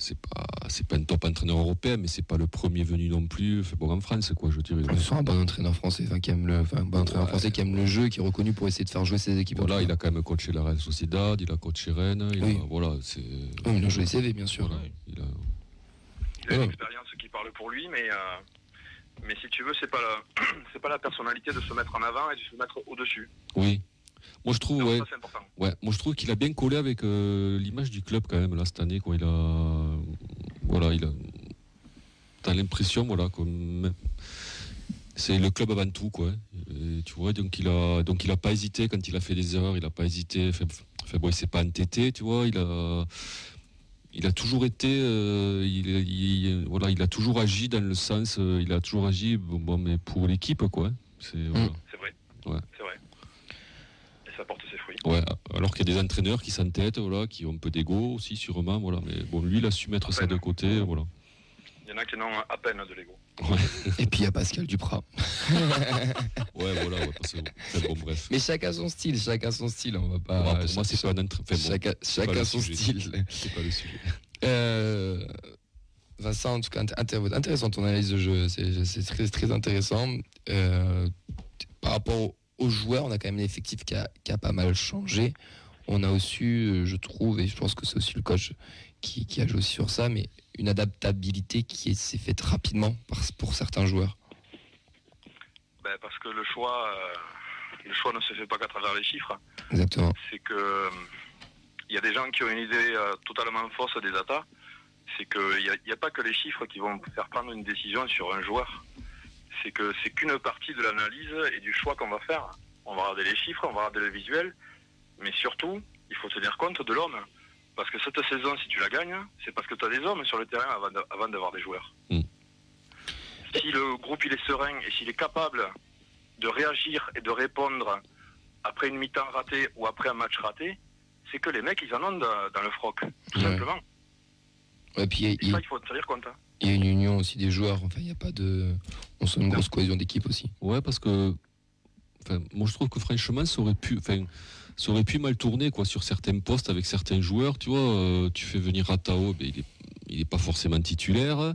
c'est pas c'est pas un top entraîneur européen mais c'est pas le premier venu non plus fait bon en France quoi je dirais c'est un bon entraîneur français enfin qui aime le enfin, bon entraîneur français qui aime le jeu qui est reconnu pour essayer de faire jouer ses équipes voilà il a quand même coaché la Real Sociedad il a coaché Rennes il a, voilà c'est oui, il a joué CV bien sûr il a, il a une expérience qui parle pour lui, mais, euh, mais si tu veux, c'est pas, la, c'est pas la personnalité de se mettre en avant et de se mettre au-dessus. Oui. Moi je trouve, ouais, ouais, moi je trouve qu'il a bien collé avec euh, l'image du club quand même là cette année. Quoi. Il a, voilà, il a, t'as l'impression, voilà, comme c'est le club avant tout, quoi. tu vois, donc il a, donc il a pas hésité quand il a fait des erreurs, il a pas hésité. Fait bon, il s'est pas entêté, tu vois. Il a, il a toujours été, euh, il, voilà, il a toujours agi dans le sens, euh, il a toujours agi, bon, mais pour l'équipe, quoi. C'est mm. vrai. C'est vrai. Et ça porte ses fruits. Ouais. Alors qu'il y a des entraîneurs qui s'entêtent, voilà, qui ont un peu d'ego aussi, sûrement, voilà. Mais bon, lui, il a su mettre ça de côté, voilà. Il y en a qui n'ont à peine de l'ego. Et puis il y a Pascal Duprat. ouais, voilà, passer bon, bref. Mais chacun son style, chacun son style, on va pas. pour moi, c'est pas un enfin, Chacun, chacun son style. C'est pas le sujet. Euh, Vincent, en tout cas, intéressant ton analyse de jeu, c'est très, très intéressant. Euh, par rapport aux joueurs, on a quand même un effectif qui a, qui a pas mal changé. On a aussi, je trouve, et je pense que c'est aussi le coach qui, qui a joué sur ça, mais une adaptabilité qui s'est faite rapidement pour certains joueurs. Ben, parce que le choix, euh, le choix ne se fait pas qu'à travers les chiffres. Exactement. C'est que euh, il y a des gens qui ont une idée euh, totalement fausse des datas. C'est qu'il n'y a pas que les chiffres qui vont faire prendre une décision sur un joueur. C'est que c'est qu'une partie de l'analyse et du choix qu'on va faire. On va regarder les chiffres, on va regarder le visuel, mais surtout, il faut tenir compte de l'homme. Parce que cette saison, si tu la gagnes, c'est parce que tu as des hommes sur le terrain avant d'avoir des joueurs. Mm. Si le groupe il est serein et s'il est capable de réagir et de répondre après une mi-temps ratée ou après un match raté, c'est que les mecs, ils en ont dans, dans le froc, tout Ouais. simplement. Ouais, puis il Et ça, faut tenir compte. hein. il y a une union aussi des joueurs. Enfin, il n'y a pas de. On sent une grosse cohésion d'équipe aussi. Ouais, parce que enfin, moi je trouve que franchement ça aurait pu, enfin, ça aurait pu mal tourner quoi sur certains postes avec certains joueurs. Tu vois, euh, tu fais venir Atao, ben, il est il est pas forcément titulaire.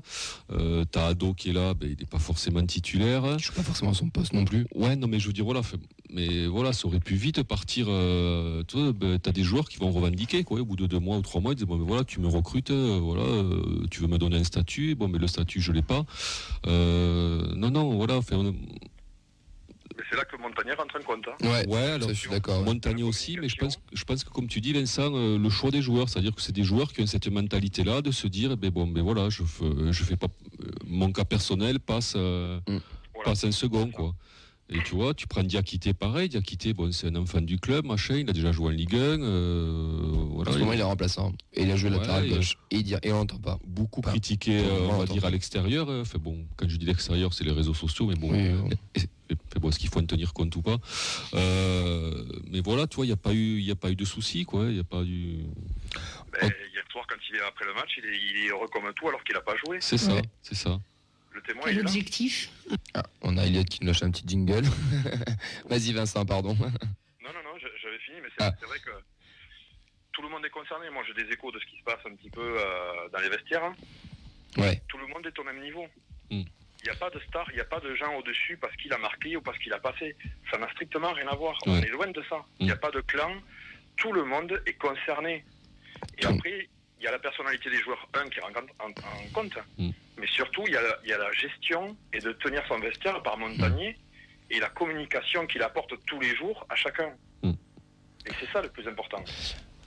Euh, T'as Ado qui est là, ben, il n'est pas forcément titulaire. Je suis pas forcément à son poste non plus. Ouais, non, mais je veux dire, voilà, fait- mais voilà, ça aurait pu vite partir. Euh, tu ben, t'as des joueurs qui vont revendiquer, quoi, au bout de deux mois ou trois mois, ils disent, bon, mais voilà, tu me recrutes, euh, voilà, euh, tu veux me donner un statut, bon, mais le statut, je l'ai pas. Non, non, voilà, fait, on- Mais c'est là que Montagnier rentre en compte. hein. Ouais, ouais, alors, ça, je suis d'accord. Montagnier aussi, mais je pense, je pense que comme tu dis, Vincent, euh, le choix des joueurs, c'est-à-dire que c'est des joueurs qui ont cette mentalité-là de se dire, eh ben bon, ben voilà, je fais, je fais pas, euh, mon cas personnel passe, euh, Mm. Voilà. passe un second, quoi. Et tu vois, tu prends Diakité pareil, Diakité, bon, c'est un enfant du club, machin, il a déjà joué en Ligue 1, euh, voilà. En ce moment, il est remplaçant. Et il a joué Ouais, latéral il a- gauche. Et, il et on l'entend pas. beaucoup Pas- critiqué, pas- euh, on va dire, à l'extérieur. euh, Fait bon, quand je dis l'extérieur, c'est les réseaux sociaux, mais bon, Oui, oui. et- et- fait bon, est-ce qu'il faut en tenir compte ou pas Euh, Mais voilà, tu vois, il n'y a pas eu, il y a pas eu de soucis, quoi. Il n'y a pas eu. Ben, hier soir, quand il est après le match, il est, il est heureux comme tout alors qu'il n'a pas joué. C'est ça, Ouais. c'est ça. Le témoin, il est là. L'objectif, Ah, on a Elliot qui nous lâche un petit jingle. Vas-y, Vincent, pardon. Non, non, non, j'avais fini, mais c'est Ah. c'est vrai que tout le monde est concerné. Moi, j'ai des échos de ce qui se passe un petit peu euh, dans les vestiaires. hein. Ouais. Tout le monde est au même niveau. Mm. Il n'y a pas de star, il n'y a pas de gens au-dessus parce qu'il a marqué ou parce qu'il a passé. Ça n'a strictement rien à voir. On est loin de ça. Il n'y a Mm. pas de clan. Tout le monde est concerné. Et Mm. après, y a la personnalité des joueurs, un, qui rentre en, en compte. Mm. Mais surtout, il y, a la, il y a la gestion et de tenir son vestiaire par Montagnier et la communication qu'il apporte tous les jours à chacun. Mm. Et c'est ça le plus important.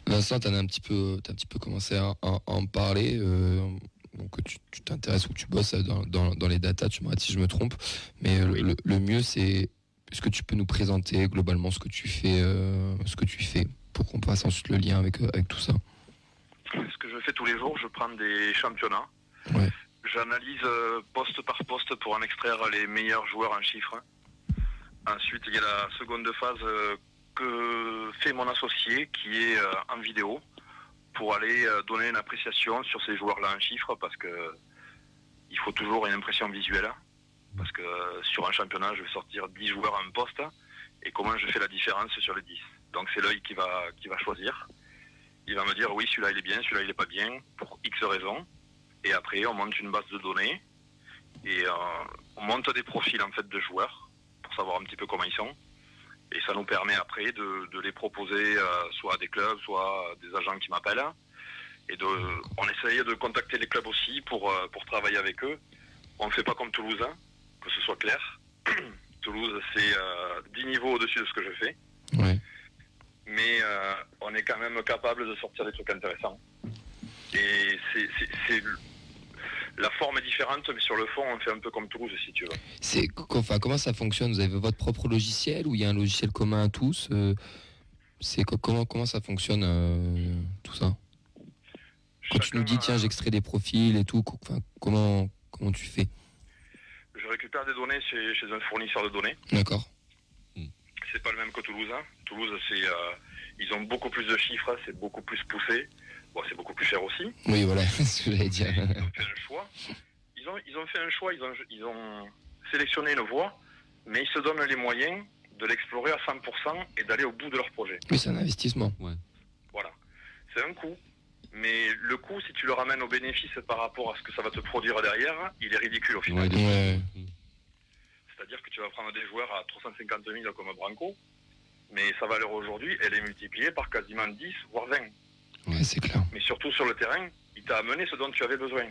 Vincent, tu as un petit peu, t'as un petit peu commencé à, à- à en parler. euh, donc tu t'intéresses ou tu bosses dans, dans- dans les datas, tu m'arrêtes si je me trompe. Mais euh, le, le mieux, c'est est-ce que tu peux nous présenter globalement ce que tu fais, euh, ce que tu fais, pour qu'on fasse ensuite le lien avec, euh, avec tout ça? Je fais tous les jours, je prends des championnats. Ouais. J'analyse euh, poste par poste pour en extraire les meilleurs joueurs en chiffres. Ensuite, il y a la seconde phase euh, que fait mon associé qui est euh, en vidéo pour aller donner une appréciation sur ces joueurs-là en chiffres parce que il faut toujours une impression visuelle. Parce que sur un championnat, je vais sortir 10 joueurs un poste et comment je fais la différence sur les 10. Donc c'est l'œil qui va, qui va choisir. Il va me dire oui, celui-là il est bien, celui-là il est pas bien, pour X raisons. Et après, on monte une base de données et euh, on monte des profils en fait de joueurs pour savoir un petit peu comment ils sont. Et ça nous permet après de, de les proposer euh, soit à des clubs, soit à des agents qui m'appellent. Et de, on essaye de contacter les clubs aussi pour, euh, pour travailler avec eux. On ne fait pas comme Toulouse, hein, que ce soit clair. Toulouse, c'est euh, 10 niveaux au-dessus de ce que je fais Ouais. Mais euh, on est quand même capable de sortir des trucs intéressants. Et c'est, la forme est différente, mais sur le fond, on fait un peu comme Toulouse, si tu veux. C'est enfin, comment ça fonctionne? Vous avez votre propre logiciel ou il y a un logiciel commun à tous? Euh, C'est co- comment comment ça fonctionne euh, tout ça? Quand tu nous dis tiens j'extrais des profils et tout, enfin, comment comment tu fais? Je récupère des données chez, chez un fournisseur de données. D'accord. C'est pas le même que Toulouse. hein. Toulouse, c'est, euh, ils ont beaucoup plus de chiffres, c'est beaucoup plus poussé. Bon, c'est beaucoup plus cher aussi. Oui voilà, ce que j'allais dire. Ils ont fait un choix. Ils ont, ils ont fait un choix, ils ont, ils ont sélectionné une voie, mais ils se donnent les moyens de l'explorer à 100% et d'aller au bout de leur projet. Oui, c'est un investissement. Voilà. C'est un coût. Mais le coût, si tu le ramènes au bénéfice par rapport à ce que ça va te produire derrière, il est ridicule au final. Ouais, Ouais. C'est-à-dire que tu vas prendre des joueurs à 350 000 comme Branco, mais sa valeur aujourd'hui, elle est multipliée par quasiment 10, voire 20. Ouais, c'est clair. Mais surtout sur le terrain, il t'a amené ce dont tu avais besoin.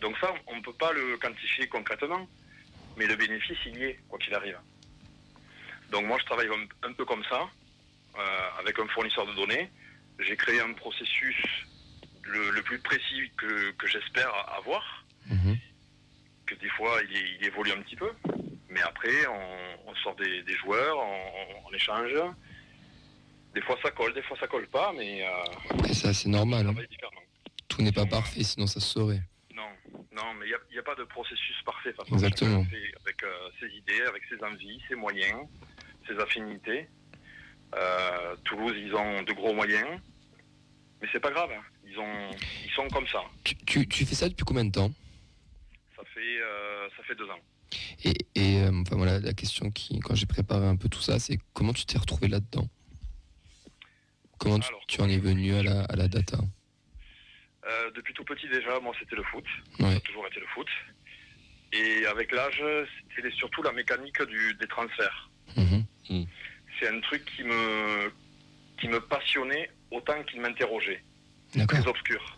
Donc ça, on ne peut pas le quantifier concrètement, mais le bénéfice, il y est, quoi qu'il arrive. Donc moi, je travaille un, peu comme ça, euh, avec un fournisseur de données. J'ai créé un processus le, le plus précis que, que j'espère avoir, Mhm. que des fois il, il évolue un petit peu, mais après on, on sort des, des joueurs, on, on échange. Des fois ça colle, des fois ça colle pas, mais euh, Après, ça, c'est normal. hein. Tout n'est pas parfait, sinon ça se saurait. Non, non, mais il n'y a, pas de processus parfait. façon. Exactement. Avec euh, ses idées, avec ses envies, ses moyens, ses affinités. Euh, Toulouse, ils ont de gros moyens, mais c'est pas grave. hein. Ils ont, ils sont comme ça. Tu, tu- tu fais ça depuis combien de temps? Ça fait, euh, ça fait deux ans. Et, et, euh, enfin voilà, la question qui, quand j'ai préparé un peu tout ça, c'est comment tu t'es retrouvé là-dedans? Comment tu, Alors, tu en es venu à la, à la data? Euh, depuis tout petit déjà, moi c'était le foot. Ça Ouais. a toujours été le foot. Et avec l'âge, c'était surtout la mécanique du, des transferts. Mhm. C'est un truc qui me, qui me passionnait autant qu'il m'interrogeait. Très obscur.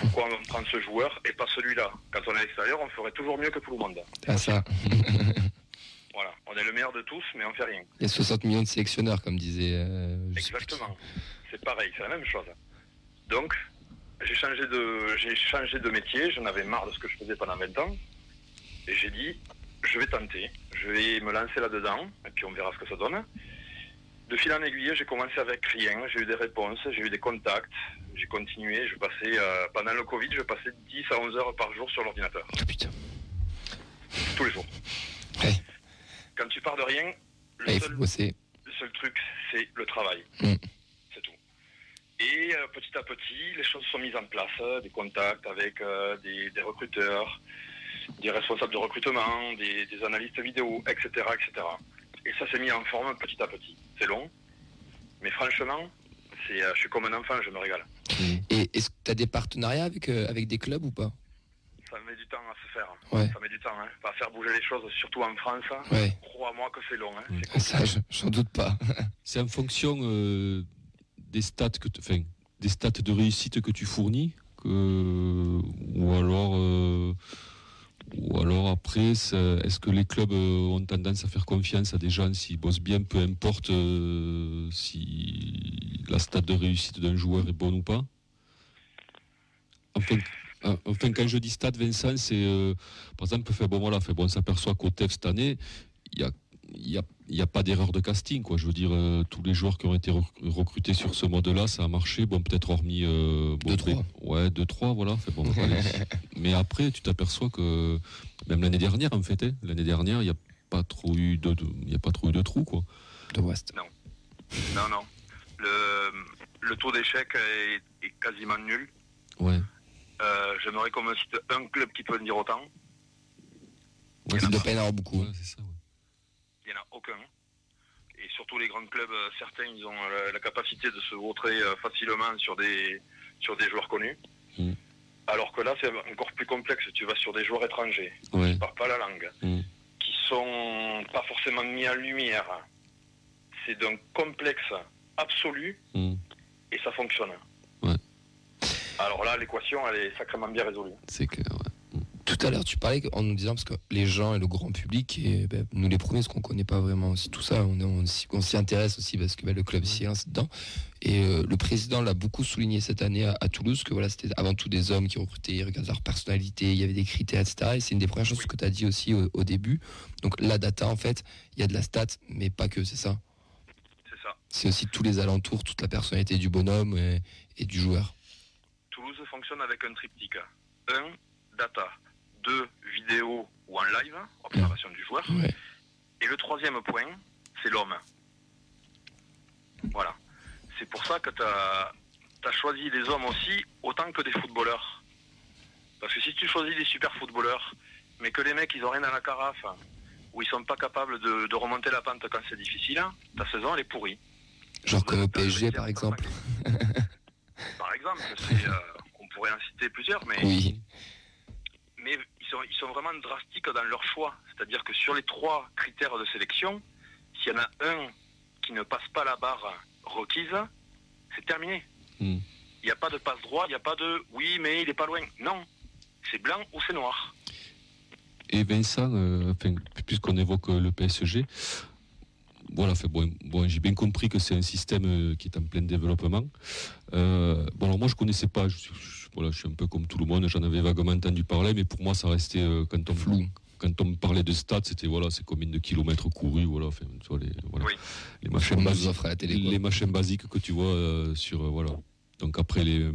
Pourquoi on prend ce joueur et pas celui-là? Quand on est à l'extérieur, on ferait toujours mieux que tout le monde. Ah ça, Voilà, on est le meilleur de tous, mais on fait rien. il y a 60 millions de sélectionneurs, comme disait. euh. Exactement. C'est pareil, c'est la même chose. Donc, j'ai changé de, j'ai changé de métier, j'en avais marre de ce que je faisais pendant 20 ans. Et j'ai dit, je vais tenter, je vais me lancer là-dedans, et puis on verra ce que ça donne. De fil en aiguille, j'ai commencé avec rien, j'ai eu des réponses, j'ai eu des contacts, j'ai continué, je passais, euh, pendant le Covid, je passais 10 à 11 heures par jour sur l'ordinateur, Ah, putain. tous les jours. Ouais. Quand tu pars de rien, le seul bosser. le seul truc, c'est le travail. Mm. C'est tout. Et euh, petit à petit, les choses sont mises en place, euh, des contacts avec des, des recruteurs, des responsables de recrutement, des, des analystes vidéo, etc., etc. Et ça s'est mis en forme petit à petit. C'est long, mais franchement, c'est, euh, je suis comme un enfant, je me régale. Et est-ce que tu as des partenariats avec, euh, avec des clubs ou pas? Ça met du temps à se faire. Ouais. Ça met du temps, hein. Pas faire bouger les choses, surtout en France. Ouais. Crois-moi que c'est long. Hein. Mm. C'est Ça, je- j'en doute pas. C'est en fonction euh, des stats que enfin, des stats de réussite que tu fournis que, ou alors euh, ou alors après est-ce que les clubs euh, ont tendance à faire confiance à des gens s'ils bossent bien peu importe euh, si la stat de réussite d'un joueur est bonne ou pas? Enfin, euh, enfin, quand je dis stat Vincent c'est par exemple fait bon voilà fait bon on s'aperçoit qu'au TEF cette année il y a il n'y a, y a pas d'erreur de casting. Quoi. Je veux dire, euh, tous les joueurs qui ont été rec- recrutés sur ce mode-là, ça a marché. Bon, peut-être hormis. Euh, bon, Deux, trois. mais- Ouais, deux, trois, voilà. Fait bon, allez. Mais après, tu t'aperçois que, même l'année dernière, en fait, hein, l'année dernière, il n'y a pas trop eu de, de- il y a pas trop eu de trous, quoi. De West. Non, non. Le, le taux d'échec est, est quasiment nul. Ouais. Euh, J'aimerais qu'on me cite un club qui peut me dire autant. Ouais, Il doit pas y en avoir beaucoup. ouais, c'est ça, ouais. Il n'y en a aucun. Et surtout les grands clubs, euh, certains, ils ont la, la capacité de se vautrer euh, facilement sur des, sur des joueurs connus. Mm. Alors que là, c'est encore plus complexe. Tu vas sur des joueurs étrangers Ouais. qui ne parlent pas la langue, Mm. qui sont pas forcément mis en lumière. C'est d'un complexe absolu Mm. et ça fonctionne. Ouais. Alors là, l'équation, elle est sacrément bien résolue. C'est que, ouais. Tout à l'heure, tu parlais en nous disant, parce que les gens et le grand public, et ben, nous les premiers, parce qu'on connaît pas vraiment aussi tout ça, on, on s'y- on s'y intéresse aussi parce que ben, le club s'y lance dedans. Et euh, le président l'a beaucoup souligné cette année à, à Toulouse, que voilà, c'était avant tout des hommes qui recrutaient, ils regardaient leur personnalité, il y avait des critères, etc. Et c'est une des premières choses que tu as dit aussi au, au début. Donc la data, en fait, il y a de la stat, mais pas que, c'est ça? C'est ça. C'est aussi tous les alentours, toute la personnalité du bonhomme et, et du joueur. Toulouse fonctionne avec un triptyque. Un, data. Deux, vidéo ou en live, observation du joueur. Ouais. Et le troisième point, c'est l'homme. Voilà. C'est pour ça que tu as, choisi des hommes aussi autant que des footballeurs. Parce que si tu choisis des super footballeurs, mais que les mecs ils ont rien dans la carafe, ou ils sont pas capables de, de remonter la pente quand c'est difficile, ta saison elle est pourrie. Genre comme au PSG, par exemple. Par exemple, euh, on pourrait en citer plusieurs, mais Oui. mais ils sont, ils sont vraiment drastiques dans leur choix. C'est-à-dire que sur les trois critères de sélection, s'il y en a un qui ne passe pas la barre requise, c'est terminé. Mm. Il n'y a pas de passe droit, il n'y a pas de oui, mais il n'est pas loin. Non, c'est blanc ou c'est noir. Et Vincent, euh, enfin, puisqu'on évoque euh, le PSG, voilà, fait, bon, bon, j'ai bien compris que c'est un système euh, qui est en plein développement. Euh, bon, alors moi, je connaissais pas. Je- voilà, je suis un peu comme tout le monde. J'en avais vaguement entendu parler, mais pour moi, ça restait euh, quand on Flou. Quand on me parlait de stats, c'était voilà, c'est combien de kilomètres courus, voilà, enfin, tu vois, les, voilà, Oui. les Je machins basiques, offre à la télé. quoi. les machins basiques que tu vois euh, sur euh, voilà. Donc après les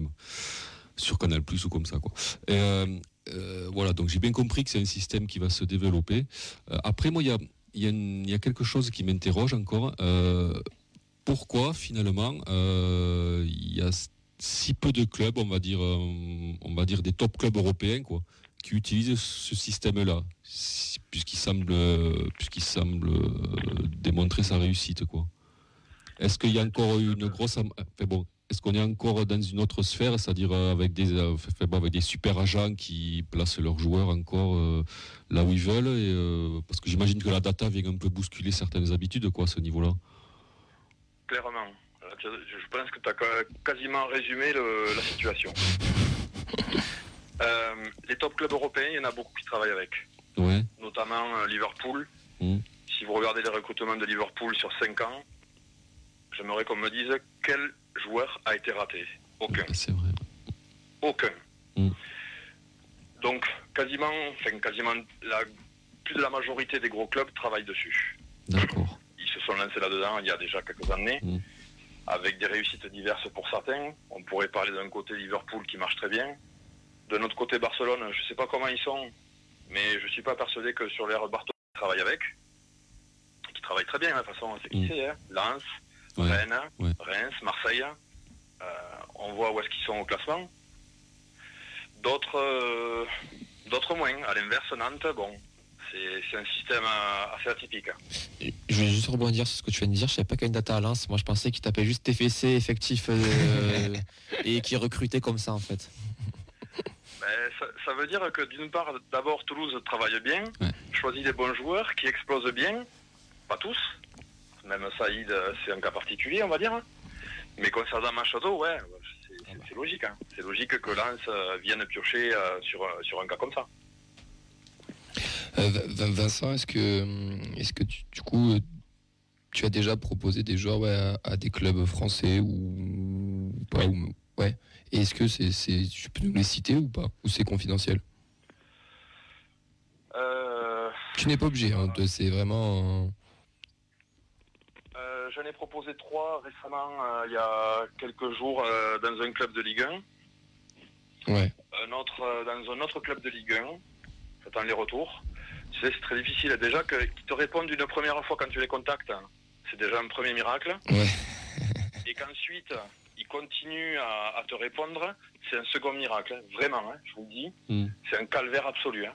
sur Canal Plus ou comme ça quoi. Et, euh, euh, voilà, donc j'ai bien compris que c'est un système qui va se développer. Euh, après moi, il y a il y, a y quelque chose qui m'interroge encore. Euh, pourquoi finalement euh, il y a si peu de clubs, on va dire, euh, on va dire des top clubs européens, quoi, qui utilisent ce système-là, puisqu'il semble, puisqu'il semble euh, démontrer sa réussite, quoi. Est-ce qu'il y a encore une grosse, est-ce qu'on est encore dans une autre sphère, c'est-à-dire euh, avec des, avec des super agents qui placent leurs joueurs encore là où ils veulent, parce que j'imagine que la data vient un peu bousculer certaines habitudes, quoi, à ce niveau-là. Clairement. Je pense que tu as quasiment résumé le- la situation. Euh, les top clubs européens, il y en a beaucoup qui travaillent avec, Ouais. notamment euh, Liverpool. Mm. Si vous regardez les recrutements de Liverpool sur 5 ans, j'aimerais qu'on me dise quel joueur a été raté. Aucun. C'est vrai. Aucun. Mm. Donc, quasiment, enfin, quasiment la, plus de la majorité des gros clubs travaillent dessus. D'accord. Ils se sont lancés là-dedans il y a déjà quelques années, Mm. Avec des réussites diverses pour certains. On pourrait parler d'un côté Liverpool qui marche très bien. De notre côté Barcelone, je ne sais pas comment ils sont, mais je ne suis pas persuadé que sur l'ère Bartoli ils travaillent avec. Qui travaillent très bien, hein, de toute façon, c'est qui Mm. c'est. Hein. Lens, Ouais. Rennes, ouais. Reims, Marseille. Euh, on voit où est-ce qu'ils sont au classement. D'autres, euh, d'autres moins. À l'inverse, Nantes, bon, c'est, un système assez atypique. Je vais juste rebondir sur ce que tu viens de dire. Je savais pas qu'il y a une data à Lens. Moi, je pensais qu'il tapait juste TFC effectif euh, et qu'il recrutait comme ça, en fait. Ben, ça, ça veut dire que d'une part, d'abord, Toulouse travaille bien, Ouais. choisit des bons joueurs qui explosent bien, pas tous. Même Saïd, c'est un cas particulier, on va dire. Mais concernant Machado, ouais, c'est, c'est- c'est logique. hein. C'est logique que Lens euh, vienne piocher euh, sur un cas comme ça. Euh, Vin- Vincent, est-ce que, hum, est-ce que tu- du coup, euh, tu as déjà proposé des joueurs ouais, à, à des clubs français ou, pas ou- Ouais. Et est-ce que c'est, c'est, tu peux nous les citer ou pas? Ou c'est confidentiel? Euh, Tu n'es pas obligé, hein, de- c'est vraiment. euh, j'en ai proposé trois récemment, euh, il y a quelques jours, dans un club de Ligue 1. Ouais. un autre, dans un autre club de Ligue 1. J'attends les retours. Tu sais, c'est très difficile. Déjà, que- qu'ils te répondent une première fois quand tu les contactes, hein, c'est déjà un premier miracle. Ouais. Et qu'ensuite, ils continuent à, à te répondre, c'est un second miracle. hein. Vraiment, hein, je vous le dis. Mm. C'est un calvaire absolu. hein.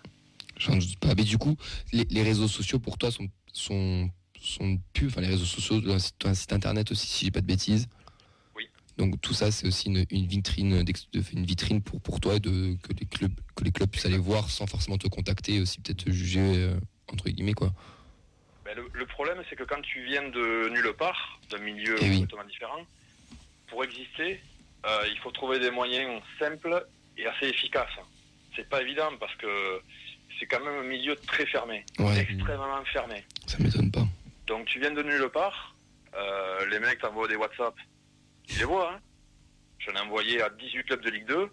J'en doute pas. Mais du coup, les, les réseaux sociaux pour toi sont, sont, sont plus. Enfin, les réseaux sociaux, un site internet aussi, si j'ai pas de bêtises. Donc tout ça, c'est aussi une, une vitrine, une vitrine pour, pour toi, de, que, les clubs, que les clubs puissent aller voir sans forcément te contacter, et aussi peut-être te juger, euh, entre guillemets, quoi. Ben, le, le problème, c'est que quand tu viens de nulle part, d'un milieu Eh oui. complètement différent, pour exister, euh, il faut trouver des moyens simples et assez efficaces. C'est pas évident parce que c'est quand même un milieu très fermé, Ouais, extrêmement fermé. ça m'étonne pas. Donc tu viens de nulle part, euh, les mecs t'envoient des WhatsApp, tu les vois. Hein J'en ai envoyé à 18 clubs de Ligue 2,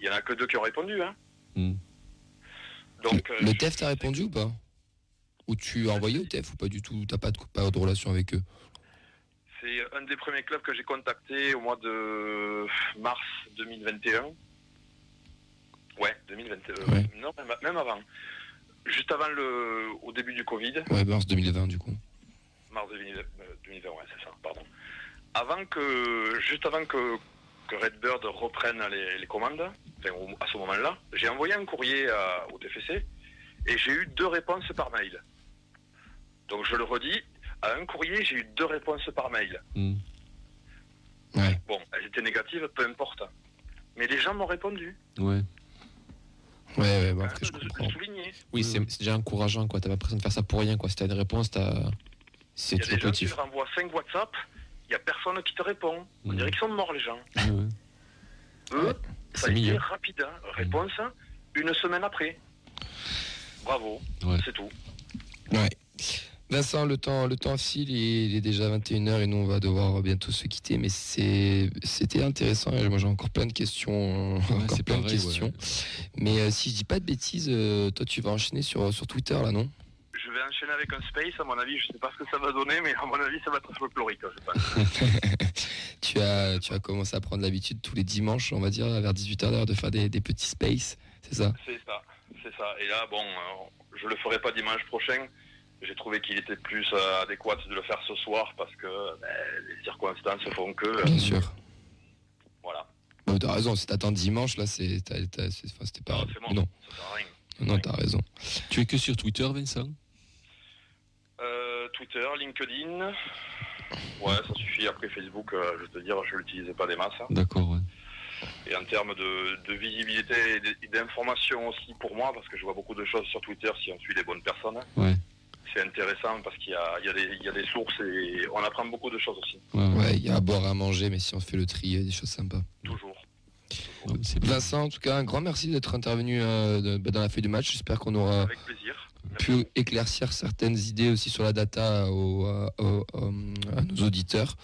il y en a que deux qui ont répondu. Hein Mm. Donc, le euh, le je- TEF t'a répondu ou pas? Ou tu as envoyé au TEF ou pas du tout? T'as pas de, pas de relation avec eux? C'est un des premiers clubs que j'ai contacté au mois de mars 2021. Ouais, 2021. Ouais. Non, même, avant. Juste avant le, au début du Covid, Ouais, mars 2020 du coup. mars 2020, euh, 2020, ouais, c'est ça, pardon. Avant que, juste avant que, que Redbird reprenne les, les commandes, enfin, au- à ce moment-là, j'ai envoyé un courrier à- au TFC et j'ai eu deux réponses par mail. Donc je le redis, à un courrier, j'ai eu deux réponses par mail. Mm. Ouais. Bon, elles étaient négatives, peu importe. Mais les gens m'ont répondu. Ouais. Ouais, ouais, Quand après je comprends. Oui, c'est déjà encourageant, quoi. T'as pas l'impression de faire ça pour rien, quoi. Si t'as une réponse, t'as. C'est Il y a des gens qui positif. te renvoient 5 WhatsApp, personne qui te répond. On Mhm. dirait qu'ils sont morts, les gens. Ouais, ouais. Eux, Ouais, ça a C'est été mieux. rapide. hein. Réponse, une semaine après. Bravo, Ouais. c'est tout. Ouais. Vincent, le temps, le temps file, il est déjà 21h et nous on va devoir bientôt se quitter, mais c'est, c'était intéressant. et Moi j'ai encore plein de questions, encore c'est plein de questions. ouais. Mais euh, si je dis pas de bêtises, euh, toi tu vas enchaîner sur, sur Twitter là, non? Vais enchaîner avec un space, à mon avis, je sais pas ce que ça va donner, mais à mon avis, ça va être folklorique, je pense. tu as, tu as commencé à prendre l'habitude tous les dimanches, on va dire, vers 18h de faire des, des petits spaces, c'est ça? C'est ça, c'est ça. Et là, bon, euh, je le ferai pas dimanche prochain. J'ai trouvé qu'il était plus euh, adéquat de le faire ce soir parce que ben, les circonstances font que. euh, Bien sûr. Voilà. Bah, t'as raison, si t'attends dimanche, là, c'est, t'as- t'as- c'est- enfin, c'était pas. Non, c'est bon, Non, ça sert à rien. non, t'as raison. Tu es que sur Twitter, Vincent? Twitter, LinkedIn. Ouais, ça suffit. Après Facebook, euh, je vais te dire, je l'utilisais pas des masses. hein. D'accord, ouais. Et en termes de, de visibilité et d- et d'information aussi pour moi, parce que je vois beaucoup de choses sur Twitter si on suit les bonnes personnes. Ouais. C'est intéressant parce qu'il y a, il y, a des- il y a des sources et on apprend beaucoup de choses aussi. Ouais, ouais. Ouais, il y a à boire, à manger, mais si on fait le tri, il y a des choses sympas. Toujours. Non, mais c'est bien. Vincent, en tout cas, un grand merci d'être intervenu euh, de- bah, dans la feuille de match. J'espère qu'on aura Avec plaisir. Pu éclaircir certaines idées aussi sur la data aux- à, aux- à nos auditeurs.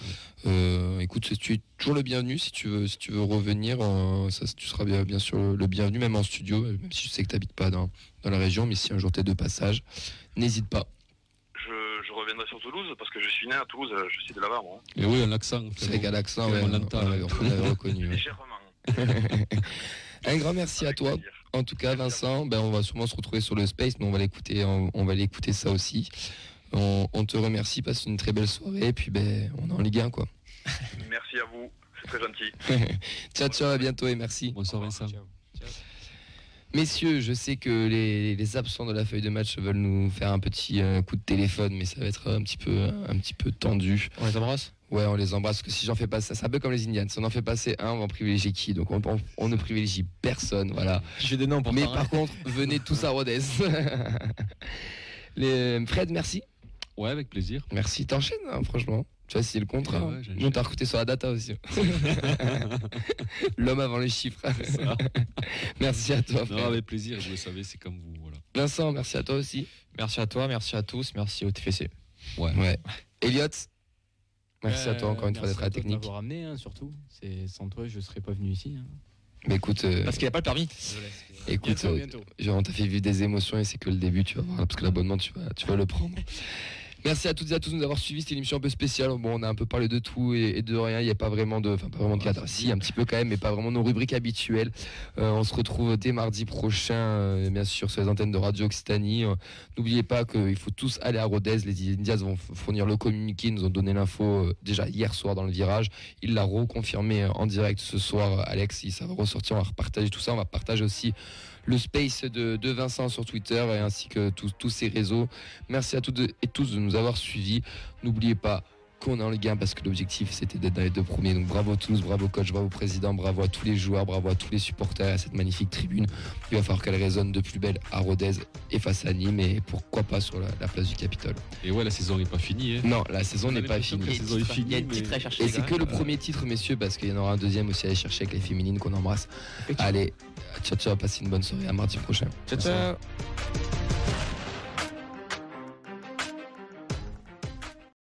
Euh, écoute, c'est- tu es toujours le bienvenu si tu veux, si tu veux revenir. euh, ça, tu seras bien, bien sûr le bienvenu, même en studio, même si je sais que tu n'habites pas dans, dans la région, mais si un jour tu es de passage, n'hésite pas. Je, je reviendrai sur Toulouse parce que je suis né à Toulouse, euh, je suis de là-bas, moi. Et oui, un accent. C'est vrai qu'à l'accent, on l'entend, on reconnu. Légèrement. Un grand merci à toi. plaisir. En tout cas, Vincent, ben, on va sûrement se retrouver sur le Space, mais on va l'écouter, on, on va l'écouter ça aussi. On, on te remercie, passe une très belle soirée, et puis ben, on est en Ligue 1, quoi. Merci à vous, c'est très gentil. ciao, ciao, à bientôt et merci. Bonsoir, Vincent. Messieurs, je sais que les, les absents de la feuille de match veulent nous faire un petit euh, coup de téléphone, mais ça va être un petit peu, un petit peu tendu. On les embrasse? Ouais, on les embrasse, parce que si j'en fais passer, c'est un peu comme les Indians. Si on en fait passer un, on va en privilégier qui? Donc on, on- on ne privilégie personne, voilà. J'ai des noms pour Mais hein. par contre, venez tous à Rodez. Les- Fred, merci. Ouais, avec plaisir. Merci, t'enchaînes, hein, franchement. Tu vois, c'est le contrat. Ouais, ouais, hein. j'enchaîne. Nous, t'as recruté sur la data aussi. L'homme avant les chiffres. Ça. merci à toi, Non, Fred. avec plaisir, vous le savez, c'est comme vous. Voilà. Vincent, merci à toi aussi. Merci à toi, merci à tous, merci au TFC. Ouais. Elliot, merci à toi encore une fois Merci d'être à la technique. m'avoir amené, hein, surtout. C'est sans toi, je serais pas venu ici. hein. Mais écoute, euh, Parce qu'il n'a pas le permis. écoute, Bientôt, euh, bientôt. genre, on t'a fait vivre des émotions et c'est que le début, tu vas voir, parce que l'abonnement, tu vas, tu vas le prendre. Merci à toutes et à tous de nous avoir suivis. C'était une émission un peu spéciale. Bon, on a un peu parlé de tout et, de rien. Il n'y a pas vraiment de, enfin, pas vraiment de cadre. Si, un petit peu quand même, mais pas vraiment nos rubriques habituelles. Euh, on se retrouve dès mardi prochain, euh, bien sûr, sur les antennes de Radio Occitanie. Euh, N'oubliez pas qu'il faut tous aller à Rodez. Les Indias vont fournir le communiqué. Ils nous ont donné l'info déjà hier soir dans le virage. Il l'a reconfirmé en direct ce soir, Alex. Ça va ressortir. On va repartager tout ça. On va partager aussi le space de, Vincent sur Twitter et ainsi que tous tous ses réseaux. Merci à toutes et tous de nous avoir suivis. N'oubliez pas qu'on est en Ligue 1 parce que l'objectif c'était d'être dans les deux premiers. Donc bravo tous, bravo coach, bravo président, bravo à tous les joueurs, bravo à tous les supporters à cette magnifique tribune. Il va falloir qu'elle résonne de plus belle à Rodez et face à Nîmes et pourquoi pas sur la, la place du Capitole. Et ouais, la saison n'est pas finie. Hein. Non, la saison On a n'est pas finie. que la saison est finie. Il y a un titre à chercher. Et c'est que le premier titre, messieurs, parce qu'il y en aura un deuxième aussi à aller chercher avec les féminines qu'on embrasse. Allez, ciao ciao, passez une bonne soirée, à mardi prochain. Ciao, ciao.